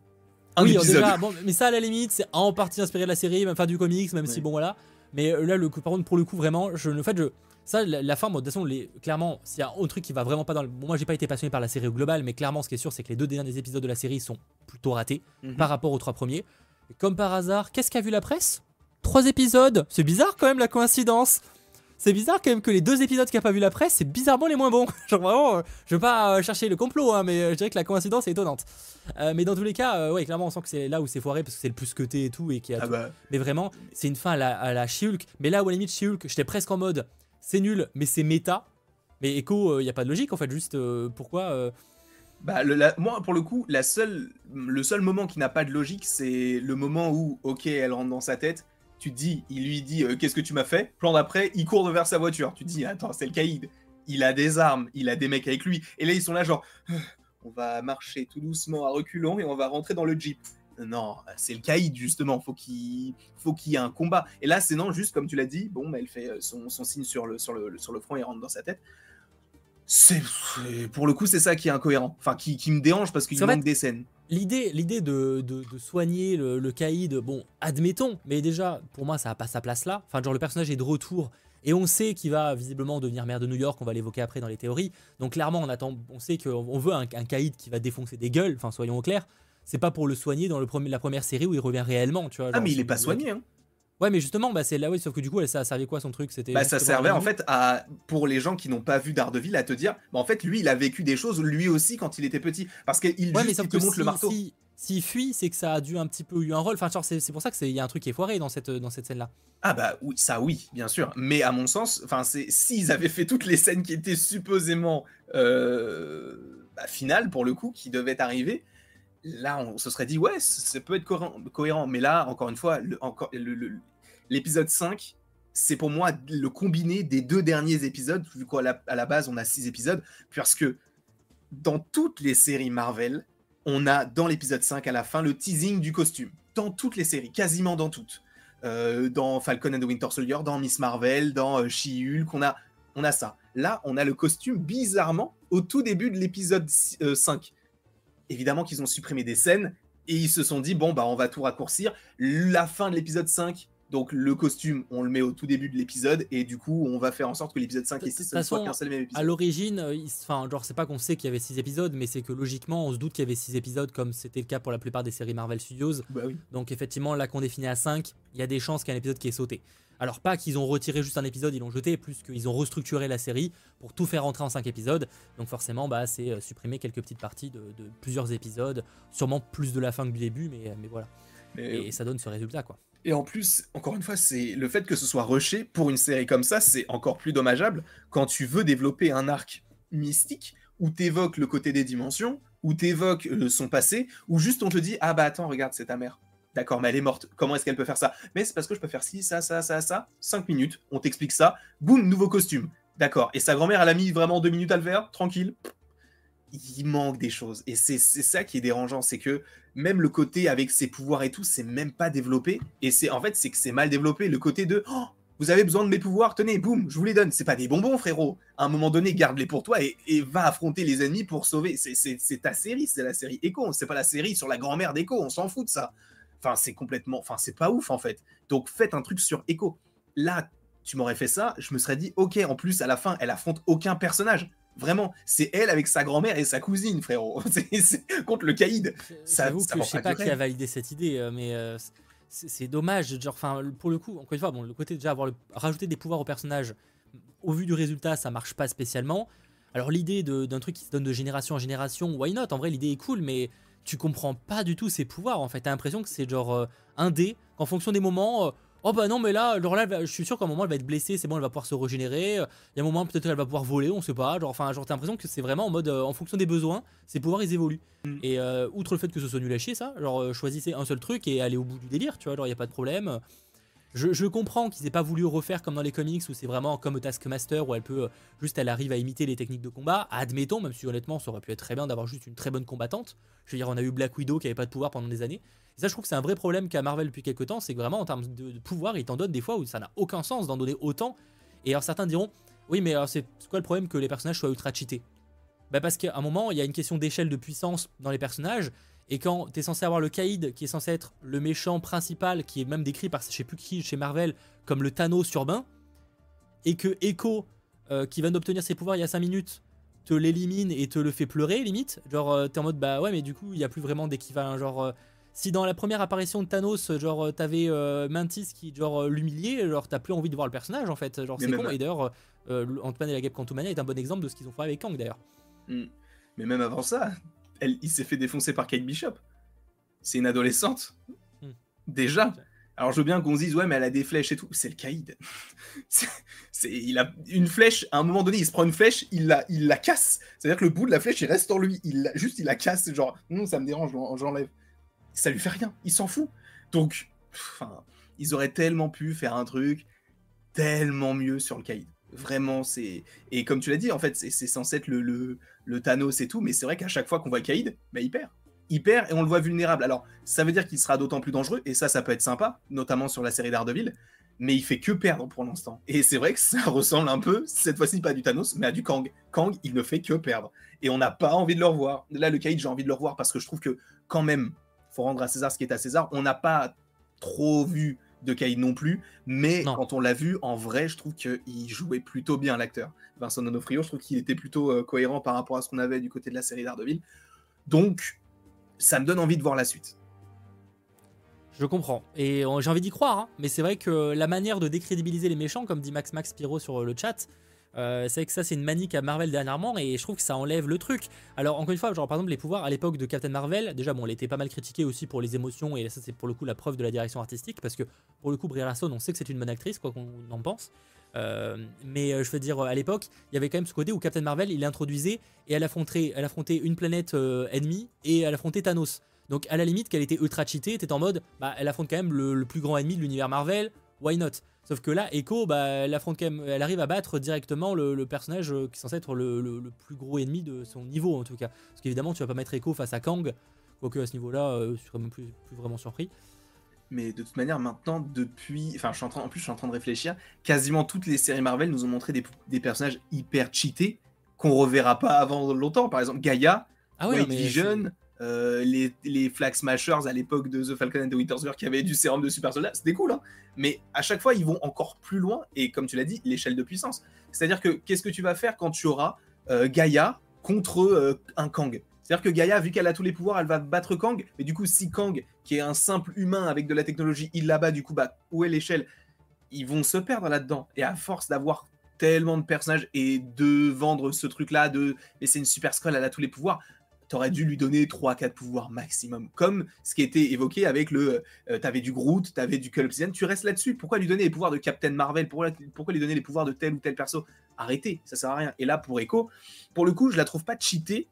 Un oui, déjà, bon, mais ça à la limite, c'est en partie inspiré de la série, même enfin du comics, même si bon voilà. Mais euh, là, le, par contre, pour le coup, vraiment, je, le fait, je, ça, la, fin, moi, de toute façon, les, clairement, s'il y a un truc qui va vraiment pas dans le. Bon, moi, j'ai pas été passionné par la série au global, mais clairement, ce qui est sûr, c'est que les deux derniers épisodes de la série sont plutôt ratés mhm. par rapport aux trois premiers. Et comme par hasard, qu'est-ce qu'a vu la presse? Trois épisodes C'est bizarre quand même la coïncidence. C'est bizarre quand même que les deux épisodes qui a pas vu la presse, c'est bizarrement les moins bons. Genre vraiment, euh, je veux pas euh, chercher le complot, hein, mais euh, je dirais que la coïncidence est étonnante. mais dans tous les cas, ouais, clairement, on sent que c'est là où c'est foiré parce que c'est le plus cuté et tout et qui a. Ah bah. Mais vraiment, c'est une fin à la, à la Mais là où à la limite She-Hulk, j'étais presque en mode, c'est nul, mais c'est méta. Mais Echo, il y a pas de logique en fait. Juste pourquoi Bah, moi, pour le coup, la seule, le seul moment qui n'a pas de logique, c'est le moment où, ok, elle rentre dans sa tête. Tu te dis, il lui dit, euh, qu'est-ce que tu m'as fait? Plan d'après, il court vers sa voiture. Tu te dis, attends, c'est le caïd. Il a des armes, il a des mecs avec lui. Et là, ils sont là, genre, on va marcher tout doucement à reculons et on va rentrer dans le jeep. Non, c'est le caïd, justement. Faut qu'il faut qu'il y ait un combat. Et là, c'est non, juste comme tu l'as dit, bon, bah, elle fait euh, son, son signe sur le, sur, le, sur le front et rentre dans sa tête. C'est pour le coup, c'est ça qui est incohérent. Enfin, qui, qui me dérange parce qu'il fait- manque des scènes. L'idée, l'idée de, de- de soigner le, le caïd, bon, admettons, mais déjà, pour moi, ça n'a pas sa place là. Enfin, genre, le personnage est de retour et on sait qu'il va visiblement devenir maire de New York, on va l'évoquer après dans les théories. Donc, clairement, on, attend, on sait qu'on on veut un, un caïd qui va défoncer des gueules, enfin, soyons au clair. C'est pas pour le soigner dans le premier, la première série où il revient réellement, tu vois. Ah, mais il est pas soigné. Hein. Ouais, mais justement, bah, c'est là, oui, sauf que du coup, elle- ça servait quoi son truc? C'était Bah, ça servait en fait à pour les gens qui n'ont pas vu Daredevil à te dire, bah, en fait, lui, il a vécu des choses lui aussi quand il était petit, parce qu'il Ouais, te montre si, le marteau. si- s'il fuit, c'est que ça a dû un petit peu eu un rôle. Enfin, genre, c'est pour ça que c'est- il y a un truc qui est foiré dans cette, dans cette scène-là. Ah bah oui, ça oui, bien sûr. Mais à mon sens, enfin c'est s'ils avaient fait toutes les scènes qui étaient supposément euh, bah, finales pour le coup, qui devaient arriver, là on se serait dit ouais, ça peut être cohérent. cohérent. Mais là, encore une fois, le- encore le- le- l'épisode 5, c'est pour moi le combiné des deux derniers épisodes, vu qu'à la, base on a six épisodes, parce que dans toutes les séries Marvel, on a dans l'épisode 5 à la fin le teasing du costume. Dans toutes les séries, quasiment dans toutes. Euh, dans Falcon and the Winter Soldier, dans Miss Marvel, dans euh, She-Hulk, on a, on ça. Là, on a le costume bizarrement au tout début de l'épisode si- euh, 5. Évidemment qu'ils ont supprimé des scènes et ils se sont dit bon bah on va tout raccourcir. La fin de l'épisode 5, donc le costume, on le met au tout début de l'épisode et du coup on va faire en sorte que l'épisode 5 De et toute 6 ne soient qu'un seul même À épisode. l'origine, euh, enfin, genre, c'est pas qu'on sait qu'il y avait 6 épisodes, mais c'est que logiquement, on se doute qu'il y avait 6 épisodes, comme c'était le cas pour la plupart des séries Marvel Studios. Bah oui. Donc, effectivement, là qu'on est fini à 5, il y a des chances qu'il y ait un épisode qui est sauté. Alors, pas qu'ils ont retiré juste un épisode, ils l'ont jeté, plus qu'ils ont restructuré la série pour tout faire rentrer en 5 épisodes. Donc, forcément, bah, c'est euh, supprimer quelques petites parties de, de plusieurs épisodes, sûrement plus de la fin que du début, mais, mais voilà. Mais, Et, ça donne ce résultat, quoi. Et en plus, encore une fois, c'est le fait que ce soit rushé pour une série comme ça, c'est encore plus dommageable quand tu veux développer un arc mystique où t'évoques le côté des dimensions, où t'évoques euh, son passé, où juste on te dit ah bah attends regarde c'est ta mère. D'accord, mais elle est morte. Comment est-ce qu'elle peut faire ça? Mais c'est parce que je peux faire ci, ça, ça, ça, ça. 5 minutes, on t'explique ça. Boum, nouveau costume. D'accord. Et sa grand-mère, elle a mis vraiment deux minutes à le faire, tranquille. Il manque des choses. Et c'est ça qui est dérangeant, c'est que même le côté avec ses pouvoirs et tout, c'est même pas développé. Et c'est en fait, c'est que c'est mal développé. Le côté de Oh, vous avez besoin de mes pouvoirs, tenez, boum, je vous les donne. C'est pas des bonbons, frérot. À un moment donné, garde-les pour toi et, va affronter les ennemis pour sauver. C'est ta série, c'est la série Echo. C'est pas la série sur la grand-mère d'Echo, on s'en fout de ça. Enfin, c'est complètement. Enfin, c'est pas ouf en fait. Donc faites un truc sur Echo. Là, tu m'aurais fait ça, je me serais dit, ok, en plus, à la fin, elle affronte aucun personnage. Vraiment, c'est elle avec sa grand-mère et sa cousine, frérot. C'est contre le caïd. Ça- ça que je sais pas qui a validé cette idée, euh, mais euh, c'est dommage. Genre, enfin, pour le coup, encore une fois, bon, le côté déjà avoir le- rajouter des pouvoirs au personnage, au vu du résultat, ça marche pas spécialement. Alors l'idée d'un truc qui se donne de génération en génération, why not? En vrai, l'idée est cool, mais tu comprends pas du tout ses pouvoirs. En fait, t'as l'impression que c'est genre euh, un dé qu'en fonction des moments. euh, Oh bah non mais là, genre là, je suis sûr qu'à un moment elle va être blessée, c'est bon, elle va pouvoir se régénérer. Il y a un moment peut-être qu'elle va pouvoir voler, on sait pas. Genre, enfin, genre t'as l'impression que c'est vraiment en mode, euh, en fonction des besoins, ses pouvoirs ils évoluent. Et euh, outre le fait que ce soit nul à chier, ça, genre euh, choisissez un seul truc et allez au bout du délire, tu vois, genre y a pas de problème. Je, comprends qu'ils aient pas voulu refaire comme dans les comics où c'est vraiment comme Taskmaster où elle peut euh, juste elle arrive à imiter les techniques de combat. Admettons, même si honnêtement ça aurait pu être très bien d'avoir juste une très bonne combattante. Je veux dire, on a eu Black Widow qui avait pas de pouvoir pendant des années. Et ça, je trouve que c'est un vrai problème qu'a Marvel depuis quelques temps, c'est que vraiment en termes de, pouvoir, ils t'en donnent des fois où ça n'a aucun sens d'en donner autant. Et alors certains diront, oui, mais c'est quoi le problème que les personnages soient ultra cheatés? Bah parce qu'à un moment, il y a une question d'échelle de puissance dans les personnages. Et quand tu es censé avoir le Kaïd, qui est censé être le méchant principal, qui est même décrit par je sais plus qui chez Marvel comme le Thanos urbain, et que Echo, euh, qui vient d'obtenir ses pouvoirs il y a 5 minutes, te l'élimine et te le fait pleurer, limite. Genre, euh, t'es en mode, bah ouais, mais du coup, il n'y a plus vraiment d'équivalent. Genre, euh, si dans la première apparition de Thanos, genre, euh, t'avais Mantis qui, genre, l'humiliait, genre, t'as plus envie de voir le personnage, en fait. Genre, c'est con. Et d'ailleurs, Ant-Man et la Guêpe Quantumania est un bon exemple de ce qu'ils ont fait avec Kang, d'ailleurs. Mais même avant ça, elle, il s'est fait défoncer par Kate Bishop. C'est une adolescente. Hmm. Déjà. Alors je veux bien qu'on se dise, ouais, mais elle a des flèches et tout. C'est le caïd. il a une flèche, à un moment donné, il se prend une flèche, il la, il la casse. C'est-à-dire que le bout de la flèche, il reste en lui. Il juste, il la casse, genre, non, ça me dérange, j'enlève. Ça lui fait rien, il s'en fout. Donc, enfin, ils auraient tellement pu faire un truc tellement mieux sur le caïd. Vraiment, c'est. Et comme tu l'as dit, en fait, c'est censé être le, le, le, Thanos et tout, mais c'est vrai qu'à chaque fois qu'on voit le caïd, bah, il perd il perd et on le voit vulnérable. Alors, ça veut dire qu'il sera d'autant plus dangereux, et ça, ça peut être sympa, notamment sur la série d'Ardeville, mais il fait que perdre pour l'instant. Et c'est vrai que ça ressemble un peu, cette fois-ci pas à du Thanos, mais à du Kang. Kang, il ne fait que perdre. Et on n'a pas envie de le revoir. Là, le Kaïd, j'ai envie de le revoir parce que je trouve que, quand même, faut rendre à César ce qui est à César. On n'a pas trop vu de Kaïd non plus, mais quand on l'a vu, en vrai, je trouve qu'il jouait plutôt bien l'acteur. Vincent Donofrio, je trouve qu'il était plutôt euh, cohérent par rapport à ce qu'on avait du côté de la série d'Ardeville. Donc, ça me donne envie de voir la suite. Je comprends. Et euh, j'ai envie d'y croire, hein. mais c'est vrai que la manière de décrédibiliser les méchants, comme dit Max Max Pyro sur le chat, euh, c'est que ça c'est une manique à Marvel dernièrement et je trouve que ça enlève le truc. Alors encore une fois, par exemple les pouvoirs à l'époque de Captain Marvel, déjà bon, elle était pas mal critiquée aussi pour les émotions et ça c'est pour le coup la preuve de la direction artistique parce que pour le coup Brie Larson, on sait que c'est une bonne actrice quoi qu'on en pense. Euh, mais je veux dire, à l'époque, il y avait quand même ce côté où Captain Marvel, il introduisait et elle affrontait, elle affrontait une planète ennemie et elle affrontait Thanos. Donc à la limite qu'elle était ultra cheatée, t'es en mode, bah elle affronte quand même le, plus grand ennemi de l'univers Marvel, why not? Sauf que là, Echo, bah, elle affronte quand même, elle arrive à battre directement le, personnage euh, qui est censé être le, plus gros ennemi de son niveau en tout cas. Parce qu'évidemment, tu vas pas mettre Echo face à Kang, quoique à ce niveau-là, euh, je suis même plus, vraiment surpris. Mais de toute manière, maintenant, depuis. Enfin, je suis en, train... en plus, je suis en train de réfléchir. Quasiment toutes les séries Marvel nous ont montré des, personnages hyper cheatés qu'on reverra pas avant longtemps. Par exemple, Gaia, ah White Vision, euh, les, les, Flag Smashers à l'époque de The Falcon and the Winter Soldier qui avaient du sérum de super soldat, c'était cool, hein mais à chaque fois ils vont encore plus loin et comme tu l'as dit, l'échelle de puissance. C'est-à-dire que qu'est-ce que tu vas faire quand tu auras euh, Gaïa contre euh, un Kang? C'est-à-dire que Gaïa, vu qu'elle a tous les pouvoirs, elle va battre Kang, mais du coup, si Kang, qui est un simple humain avec de la technologie, il la bat, du coup, bah, où est l'échelle? Ils vont se perdre là-dedans. Et à force d'avoir tellement de personnages et de vendre ce truc-là, de mais c'est une super scroll, elle a tous les pouvoirs, t'aurais dû lui donner 3-4 pouvoirs maximum. Comme ce qui était évoqué avec le. Euh, t'avais du Groot, t'avais du Cull tu restes là-dessus. Pourquoi lui donner les pouvoirs de Captain Marvel? Pourquoi, pourquoi lui donner les pouvoirs de tel ou tel perso? Arrêtez, ça sert à rien. Et là, pour Echo, pour le coup, je la trouve pas cheatée,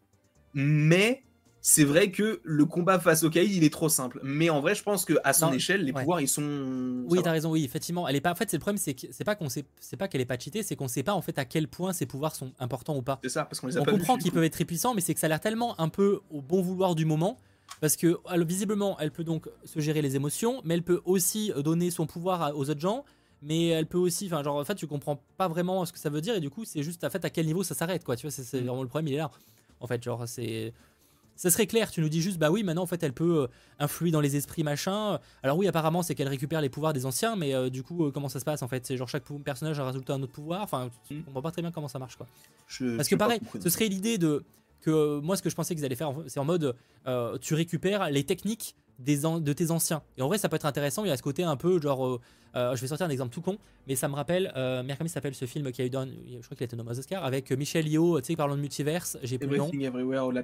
mais c'est vrai que le combat face au Kaïd, il est trop simple. Mais en vrai, je pense que à son échelle, les pouvoirs, ils sont. Oui, t'as raison. Oui, effectivement, elle est pas. En fait, c'est le problème, c'est que c'est pas qu'on sait, c'est pas qu'elle est pas cheatée, c'est qu'on sait pas en fait à quel point ses pouvoirs sont importants ou pas. C'est ça, parce qu'on les a On comprend qu'ils peuvent être très puissants, mais c'est que ça a l'air tellement un peu au bon vouloir du moment. Parce que visiblement, elle peut donc se gérer les émotions, mais elle peut aussi donner son pouvoir aux autres gens. Mais elle peut aussi, enfin, genre, en fait, tu comprends pas vraiment ce que ça veut dire, et du coup, c'est juste, en fait, à quel niveau ça s'arrête, quoi. Tu vois, c'est mm. vraiment le problème, il est là. En fait, genre, c'est ça serait clair, tu nous dis juste, bah oui, maintenant en fait elle peut euh, influer dans les esprits, machin. Alors oui, apparemment c'est qu'elle récupère les pouvoirs des anciens, mais euh, du coup, euh, comment ça se passe en fait? C'est genre chaque personnage a rajouté un autre pouvoir, enfin, je mm. comprends pas très bien comment ça marche quoi. Parce que pareil, ce serait l'idée de. que moi ce que je pensais qu'ils allaient faire, c'est en mode, tu récupères les techniques des de tes anciens. Et en vrai, ça peut être intéressant. Il y a ce côté un peu genre. je vais sortir un exemple tout con, mais ça me rappelle. Euh, comment s'appelle ce film qui a eu. Dans, je crois qu'il a été nommé aux Oscars. Avec Michel Yeoh, tu sais, parlant de multiverse. J'ai plus le nom.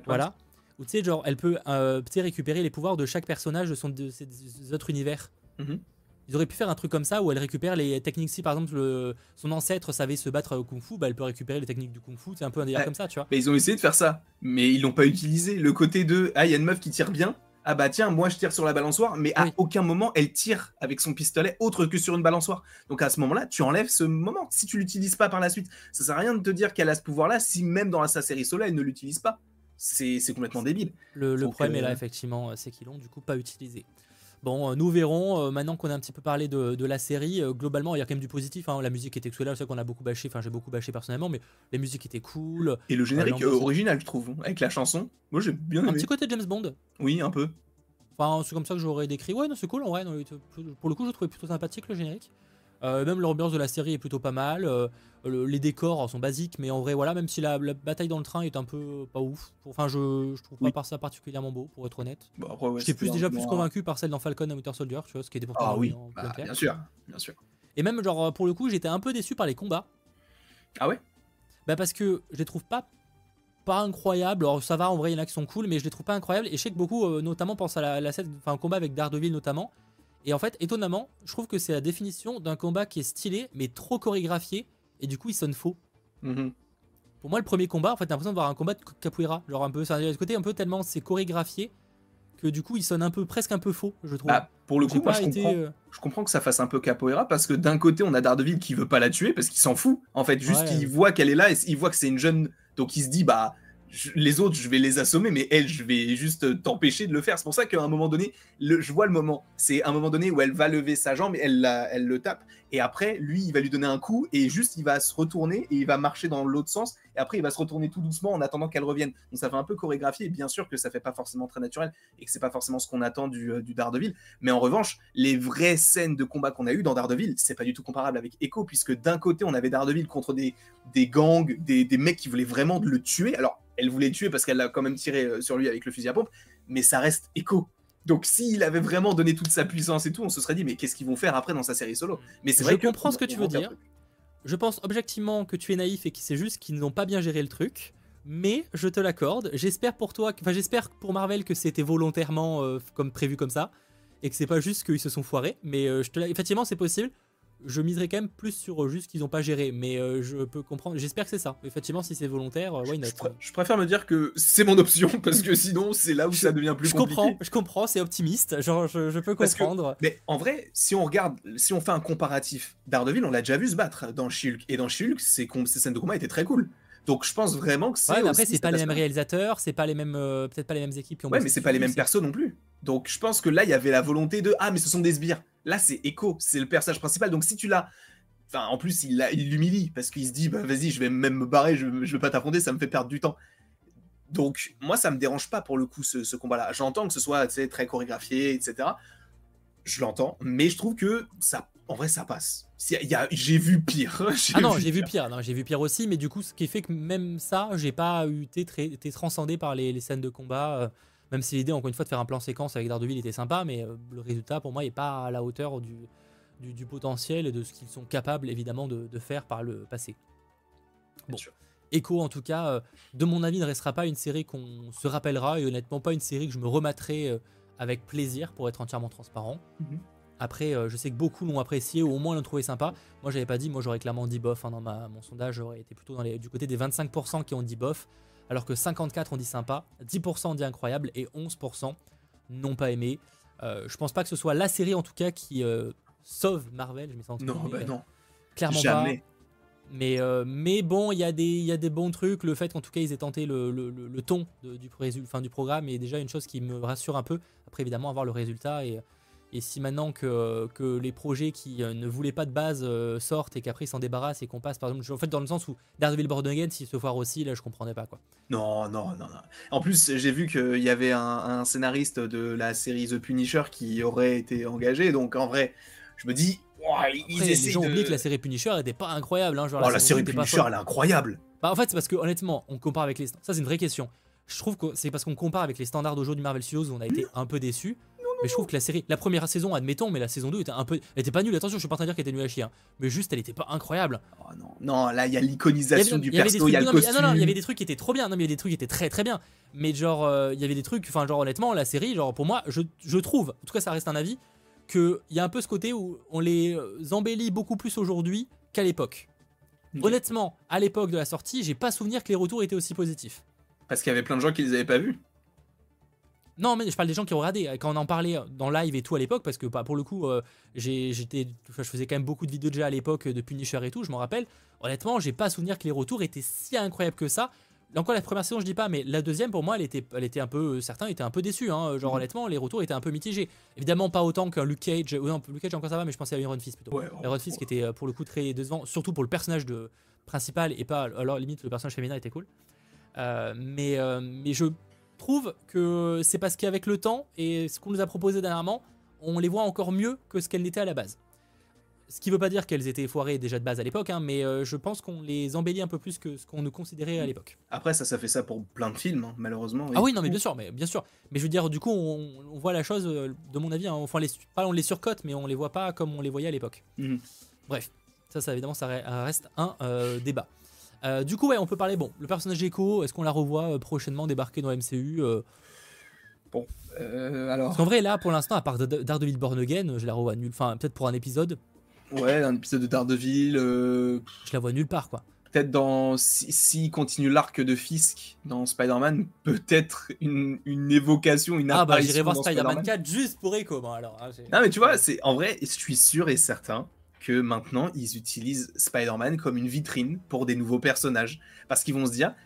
Voilà. Ou tu sais, genre, elle peut euh, récupérer les pouvoirs de chaque personnage de, son, de ses autres univers. Mhm. Ils auraient pu faire un truc comme ça où elle récupère les techniques. Si par exemple son ancêtre savait se battre au kung fu, bah, elle peut récupérer les techniques du kung fu. C'est un peu un délire comme ça, tu vois. Mais ils ont essayé de faire ça, mais ils l'ont pas utilisé. Le côté de ah, il y a une meuf qui tire bien. Ah bah tiens, moi je tire sur la balançoire, mais à aucun moment elle tire avec son pistolet autre que sur une balançoire. Donc à ce moment-là, tu enlèves ce moment. Si tu l'utilises pas par la suite, ça sert à rien de te dire qu'elle a ce pouvoir-là si même dans sa série solo elle ne l'utilise pas c'est complètement débile. Le, problème est là, euh, effectivement, c'est qu'ils l'ont du coup pas utilisé. Bon, euh, nous verrons, euh, maintenant qu'on a un petit peu parlé de, la série, globalement, il y a quand même du positif. Hein. la musique était excellente, c'est qu'on a beaucoup bâché, enfin j'ai beaucoup bâché personnellement, mais les musiques étaient cool. Et le générique original, je trouve, avec la chanson. Moi j'ai bien aimé. Un petit côté James Bond. Oui, un peu. Enfin, c'est comme ça que j'aurais décrit. Ouais, non, c'est cool, en vrai. pour le coup, je trouvais plutôt sympathique le générique. Euh, même l'ambiance de la série est plutôt pas mal. Euh, les décors sont basiques, mais en vrai, voilà, même si la, bataille dans le train est un peu pas ouf. Enfin, je, je trouve pas ça particulièrement beau, pour être honnête. J'étais plus déjà plus convaincu par celle dans Falcon et Winter Soldier, tu vois, ce qui était pourtant ah, oui. Bah, bien sûr, bien sûr. Et même, genre, pour le coup, j'étais un peu déçu par les combats. Ah ouais? Bah, parce que je les trouve pas pas incroyables. Alors ça va, en vrai, il y en a qui sont cool, mais je les trouve pas incroyables. Et je sais que beaucoup, euh, notamment, pensent à la, la scène, enfin, combat avec Daredevil notamment. Et en fait, étonnamment, je trouve que c'est la définition d'un combat qui est stylé, mais trop chorégraphié, et du coup, il sonne faux. Mhm. Pour moi, le premier combat, en fait, t'as l'impression de voir un combat de capoeira. Genre un peu, ça a côté un peu tellement c'est chorégraphié que du coup, il sonne un peu, presque un peu faux, je trouve. Bah, pour le coup, moi, pas je été, comprends. euh, je comprends que ça fasse un peu capoeira parce que d'un côté on a Daredevil qui veut pas la tuer parce qu'il s'en fout en fait juste Ouais. il voit qu'elle est là et il voit que c'est une jeune donc il se dit bah les autres je vais les assommer mais elle je vais juste t'empêcher de le faire. C'est pour ça qu'à un moment donné le, je vois le moment. C'est un moment donné où elle va lever sa jambe elle, la- elle le tape. Et après lui il va lui donner un coup et juste il va se retourner et il va marcher dans l'autre sens. Et après il va se retourner tout doucement en attendant qu'elle revienne. Donc ça fait un peu chorégraphié et bien sûr que ça fait pas forcément très naturel et que c'est pas forcément ce qu'on attend du, euh, du Daredevil. Mais en revanche, les vraies scènes de combat qu'on a eues dans Daredevil, c'est pas du tout comparable avec Echo, puisque d'un côté, on avait Daredevil contre des, des gangs, des, des mecs qui voulaient vraiment le tuer. Alors, elle voulait le tuer parce qu'elle a quand même tiré euh, sur lui avec le fusil à pompe, mais ça reste Echo. Donc, s'il avait vraiment donné toute sa puissance et tout, on se serait dit, mais qu'est-ce qu'ils vont faire après dans sa série solo? Mais c'est Je vrai que comprends ce que tu veux dire. Je pense objectivement que tu es naïf et que c'est juste qu'ils n'ont pas bien géré le truc. Mais je te l'accorde. J'espère pour toi, enfin j'espère pour Marvel que c'était volontairement euh, comme prévu comme ça et que c'est pas juste qu'ils se sont foirés. Mais euh, je te effectivement c'est possible. Je miserais quand même plus sur euh, juste qu'ils n'ont pas géré. Mais euh, je peux comprendre. J'espère que c'est ça. Effectivement si c'est volontaire, euh, why not Je, pr- je préfère me dire que c'est mon option, parce que sinon, c'est là où ça devient plus Je compliqué. comprends, je comprends, c'est optimiste. Genre je, je peux que- comprendre. Mais en vrai, si on regarde, si on fait un comparatif, Daredevil, on l'a déjà vu se battre dans She-Hulk. Et dans She-Hulk, ces, com- ces scènes de combat étaient très cool. Donc je pense vraiment que c'est. Ouais, mais après c'est pas les mêmes réalisateurs, c'est pas les mêmes, euh, peut-être pas les mêmes équipes qui ont. Ouais, mais c'est pas les mêmes persos non plus. Donc je pense que là, il y avait la volonté de Ah, mais ce sont des sbires. Là, c'est Echo, c'est le personnage principal. Donc si tu l'as. Enfin, en plus, il l'humilie parce qu'il se dit Bah vas-y, je vais même me barrer, je, je veux pas t'affronter, ça me fait perdre du temps. Donc, moi, ça me dérange pas pour le coup ce, ce combat-là. J'entends que ce soit très chorégraphié, etc. Je l'entends, mais je trouve que ça, en vrai, ça passe. J'ai vu pire. Ah non, j'ai vu pire, non, j'ai vu pire aussi, mais du coup, ce qui fait que même ça, j'ai pas été, très, été transcendé par les, les scènes de combat. euh, même si l'idée, encore une fois, de faire un plan séquence avec Daredevil était sympa, mais euh, le résultat, pour moi, est pas à la hauteur du, du, du potentiel et de ce qu'ils sont capables, évidemment, de, de faire par le passé. Bon. Echo, en tout cas, euh, de mon avis, ne restera pas une série qu'on se rappellera et honnêtement pas une série que je me remettrai euh, avec plaisir pour être entièrement transparent. Mhm. Après, euh, je sais que beaucoup l'ont apprécié ou au moins l'ont trouvé sympa. Moi, j'avais pas dit, moi j'aurais clairement dit bof. hein, dans ma, mon sondage, j'aurais été plutôt dans les, du côté des 25% qui ont dit bof, alors que 54 ont dit sympa, 10% ont dit incroyable et 11% n'ont pas aimé. Euh, je pense pas que ce soit la série en tout cas qui euh, sauve Marvel. Je entre Non, bah non. clairement Jamais. pas. Mais, euh, mais bon, il y, a des- il y a des bons trucs. Le fait qu'en tout cas ils aient tenté le, le- ton de- du, du programme est déjà une chose qui me rassure un peu. Après, évidemment, avoir le résultat. Et, et si maintenant que, que les projets qui euh, ne voulaient pas de base euh, sortent et qu'après ils s'en débarrassent et qu'on passe, par exemple, en fait, dans le sens où Daredevil Born Again, s'il se foire aussi, là je comprenais pas quoi. Non, non, non, non. En plus, j'ai vu qu'il y avait un, un scénariste de la série The Punisher qui aurait été engagé. Donc, en vrai, je me dis, ils Après, les gens de... oublient que la série Punisher était pas incroyable. Hein, genre, Oh, la série pas Punisher, elle est incroyable. Bah, en fait, c'est parce que honnêtement, on compare avec les. Ça, c'est une vraie question. Je trouve que c'est parce qu'on compare avec les standards d'aujourd'hui Marvel Studios où on a été un peu déçus. Mais je trouve que la série, la première saison, admettons, mais la saison 2 était un peu. Elle était pas nulle, attention, je suis pas en train de dire qu'elle était nulle à chier. hein. Mais juste, elle était pas incroyable. Oh, non, non, là, il y a avait- l'iconisation du il y avait des perso, il y a le non, ah, costume. non, non, il y avait des trucs qui étaient trop bien. Non, mais il y a des trucs qui étaient très très bien. Mais genre, euh, il y avait des trucs. Enfin, genre, honnêtement, la série, genre, pour moi, je, je trouve, en tout cas, ça reste un avis, qu'il y a un peu ce côté où on les euh, embellit beaucoup plus aujourd'hui qu'à l'époque. Honnêtement, à l'époque de la sortie, j'ai pas souvenir que les retours étaient aussi positifs. Parce qu'il y avait plein de gens qui les avaient pas vus. Non, mais je parle des gens qui ont regardé. Quand on en parlait dans live et tout à l'époque, parce que bah, pour le coup, euh, j'ai- j'étais, je faisais quand même beaucoup de vidéos déjà à l'époque de Punisher et tout, je m'en rappelle. Honnêtement, j'ai pas souvenir que les retours étaient si incroyables que ça. Encore, la première saison, je dis pas, mais la deuxième, pour moi, elle était, elle était un peu. Certains étaient un peu déçus. Hein. Genre, Mhm. honnêtement, les retours étaient un peu mitigés. Évidemment, pas autant qu'un Luke Cage. ou non, Luke Cage, encore ça va, mais je pensais à Iron Fist plutôt. Ouais, Iron Fist qui était euh, pour le coup très décevant, surtout pour le personnage de, principal et pas. Alors, limite, le personnage féminin était cool. Euh, mais, euh, mais je trouve que c'est parce qu'avec le temps et ce qu'on nous a proposé dernièrement, on les voit encore mieux que ce qu'elles n'étaient à la base. Ce qui veut pas dire qu'elles étaient foirées déjà de base à l'époque, hein, mais euh, je pense qu'on les embellit un peu plus que ce qu'on nous considérait à l'époque. Après, ça, ça fait ça pour plein de films, hein, malheureusement. Ah oui, non, mais bien sûr, mais bien sûr. Mais je veux dire, du coup, on, on voit la chose, euh, de mon avis, hein, enfin, on les, pas on les surcote, mais on les voit pas comme on les voyait à l'époque. Mhm. Bref, ça, ça évidemment, ça re- reste un euh, débat. Euh, du coup, ouais, on peut parler. Bon, le personnage Echo, est-ce qu'on la revoit euh, prochainement débarquer dans MCU Euh, Bon, alors. Parce qu'en vrai, là, pour l'instant, à part Da- Daredevil Born Again, je la revois nulle. Enfin, peut-être pour un épisode, Ouais, un épisode de Daredevil. je la vois nulle part, quoi. peut-être dans. Si, s'il continue l'arc de Fisk dans Spider-Man, peut-être une, une évocation, une Ah, bah, apparition j'irai voir Spider-Man 4 juste pour Echo, bon, alors. hein, Non, mais tu vois, c'est en vrai, je suis sûr et certain que maintenant, ils utilisent Spider-Man comme une vitrine pour des nouveaux personnages. Parce qu'ils vont se dire,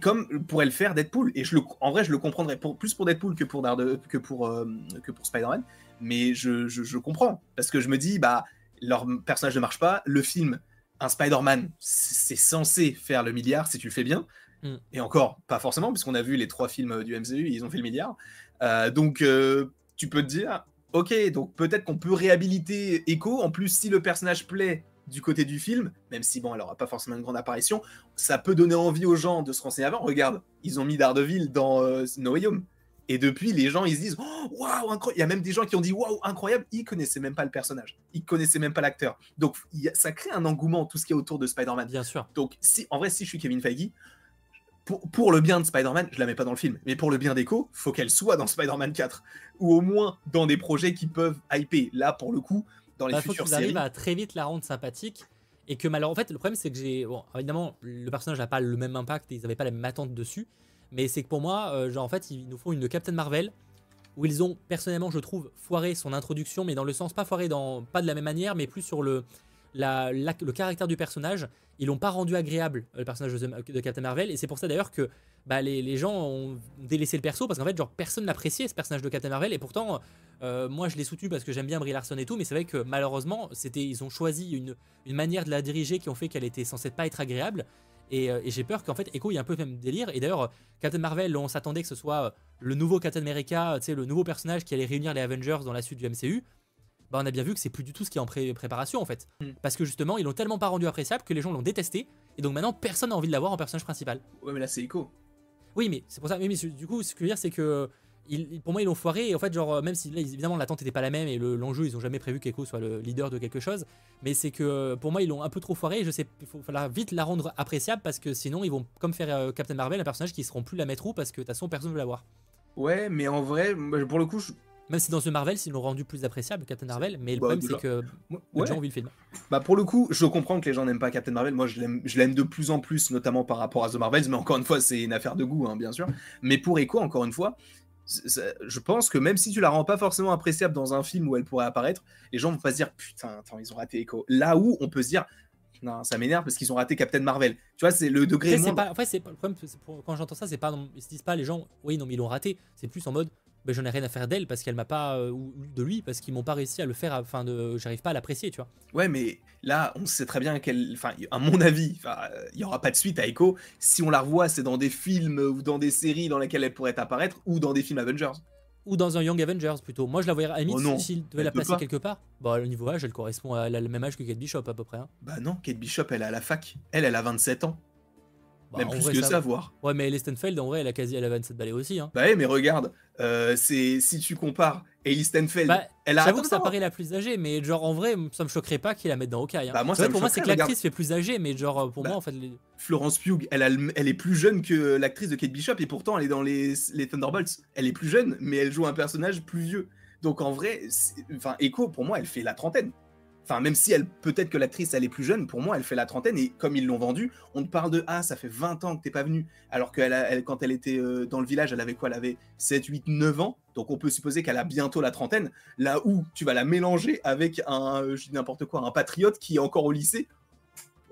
comme pourrait le faire Deadpool, et je le, en vrai, je le comprendrais pour, plus pour Deadpool que pour, Darede- que pour, euh, que pour Spider-Man, mais je, je, je comprends. Parce que je me dis, bah, leur personnage ne marche pas, le film, un Spider-Man, c'est c'est censé faire le milliard si tu le fais bien. Mm. Et encore, pas forcément, puisqu'on a vu les trois films du MCU, ils ont fait le milliard. Euh, donc, euh, tu peux te dire, ok, donc peut-être qu'on peut réhabiliter Echo. En plus, si le personnage plaît du côté du film, même si bon, elle aura pas forcément une grande apparition, ça peut donner envie aux gens de se renseigner avant. Regarde, ils ont mis Daredevil dans euh, No Way Home. Et depuis, les gens, ils se disent Oh, Waouh, incroyable Il y a même des gens qui ont dit Waouh, incroyable Ils connaissaient même pas le personnage. Ils connaissaient même pas l'acteur. Donc, a- ça crée un engouement, tout ce qui est autour de Spider-Man. Bien sûr. Donc, si, en vrai, si je suis Kevin Feige, pour, pour le bien de Spider-Man, je la mets pas dans le film, mais pour le bien d'Echo, faut qu'elle soit dans Spider-Man 4, ou au moins dans des projets qui peuvent hyper. Là, pour le coup, dans les Bah, faut futures qu'ils séries. arrivent à très vite la rendre sympathique. Et que malheureusement, en fait, le problème c'est que j'ai. Bon, évidemment, le personnage n'a pas le même impact et ils n'avaient pas la même attente dessus. Mais c'est que pour moi, euh, genre, en fait, ils nous font une Captain Marvel où ils ont, personnellement, je trouve, foiré son introduction, mais dans le sens, pas foiré dans. Pas de la même manière, mais plus sur le. Le caractère du personnage, ils l'ont pas rendu agréable, euh, le personnage de, Captain Marvel, et c'est pour ça d'ailleurs que bah, les, les gens ont délaissé le perso, parce qu'en fait, personne n'appréciait ce personnage de Captain Marvel, et pourtant, euh, moi je l'ai soutenu parce que j'aime bien Brie Larson et tout, mais c'est vrai que malheureusement, ils ont choisi une, manière de la diriger qui ont fait qu'elle était censée pas être agréable. Et, euh, et j'ai peur qu'en fait Echo il y a un peu le même délire. Et d'ailleurs, Captain Marvel, on s'attendait que ce soit le nouveau Captain America, le nouveau personnage qui allait réunir les Avengers dans la suite du MCU. Bah, on a bien vu que c'est plus du tout ce qui est en pré- préparation en fait. Mm. Parce que justement, ils l'ont tellement pas rendu appréciable que les gens l'ont détesté. Et donc maintenant, personne n'a envie de l'avoir en personnage principal. Ouais, mais là, c'est Echo. Oui, mais c'est pour ça. Mais du coup, ce que je veux dire, c'est que ils- pour moi, ils l'ont foiré. Et en fait, genre, même si là, évidemment, l'attente n'était pas la même et le- l'enjeu, ils ont jamais prévu qu'Echo soit le leader de quelque chose. Mais c'est que pour moi, ils l'ont un peu trop foiré. Et je sais, il faut falloir vite la rendre appréciable parce que sinon, ils vont comme faire euh, Captain Marvel, un personnage qui seront plus la mettre où parce que de toute façon, personne ne veut l'avoir. Ouais, mais en vrai, pour le coup, je... Même si dans The Marvel, ils l'ont rendu plus appréciable, Captain Marvel. Mais le Bah, problème, c'est que moi- les ouais. gens ont vu le film. Bah pour le coup, je comprends que les gens n'aiment pas Captain Marvel. Moi, je l'aime, de plus en plus, notamment par rapport à The Marvels. Mais encore une fois, c'est une affaire de goût, hein, bien sûr. Mais pour Echo, encore une fois, c'est- c'est- je pense que même si tu la rends pas forcément appréciable dans un film où elle pourrait apparaître, les gens vont pas se dire putain, attends, ils ont raté Echo. Là où on peut se dire non, ça m'énerve parce qu'ils ont raté Captain Marvel. Tu vois, c'est le degré. Après, c'est moindre. pas, c'est pas- le problème, c'est pour- quand j'entends ça, c'est pas, ils se disent pas les gens, oui, non, mais ils l'ont raté. C'est plus en mode, ben, j'en ai rien à faire d'elle parce qu'elle m'a pas, euh, ou de lui parce qu'ils m'ont pas réussi à le faire, enfin, de, j'arrive pas à l'apprécier, tu vois. Ouais, mais là, on sait très bien qu'elle. Enfin, à mon avis, il y aura pas de suite à Echo. Si on la revoit, c'est dans des films ou dans des séries dans lesquelles elle pourrait apparaître ou dans des films Avengers. Ou dans un Young Avengers plutôt. Moi, je la voyais à limite, Oh s'il devait elle la placer pas. quelque part. Bah, au niveau âge, elle correspond à elle a le même âge que Kate Bishop à peu près. hein. Bah non, Kate Bishop, elle est à la fac. Elle, elle a 27 ans. Bah, Même plus que ça voire. Ouais, mais Ellie Stenfeld, en vrai, elle a quasi elle a 27 balais aussi. Hein. Bah ouais, mais regarde, euh, c'est si tu compares Ellie Stenfeld, Bah, elle a J'avoue que ça paraît la plus âgée, mais genre en vrai, ça me choquerait pas qu'il la mette dans Hawkeye. Hein. Bah, moi, ça vrai, pour moi, c'est que l'actrice fait plus âgée, mais genre pour Bah, moi, en fait, les- Florence Pugh, elle, a elle est plus jeune que l'actrice de Kate Bishop et pourtant elle est dans les, les Thunderbolts. Elle est plus jeune, mais elle joue un personnage plus vieux. Donc en vrai, enfin Echo pour moi, elle fait la trentaine. Enfin, même si elle peut-être que l'actrice elle est plus jeune, pour moi elle fait la trentaine et comme ils l'ont vendu, on te parle de ah ça fait 20 ans que t'es pas venu, alors que elle, quand elle était euh, dans le village, elle avait quoi? Elle avait 7, 8, 9 ans, donc on peut supposer qu'elle a bientôt la trentaine. Là où tu vas la mélanger avec un, euh, je dis n'importe quoi, un patriote qui est encore au lycée.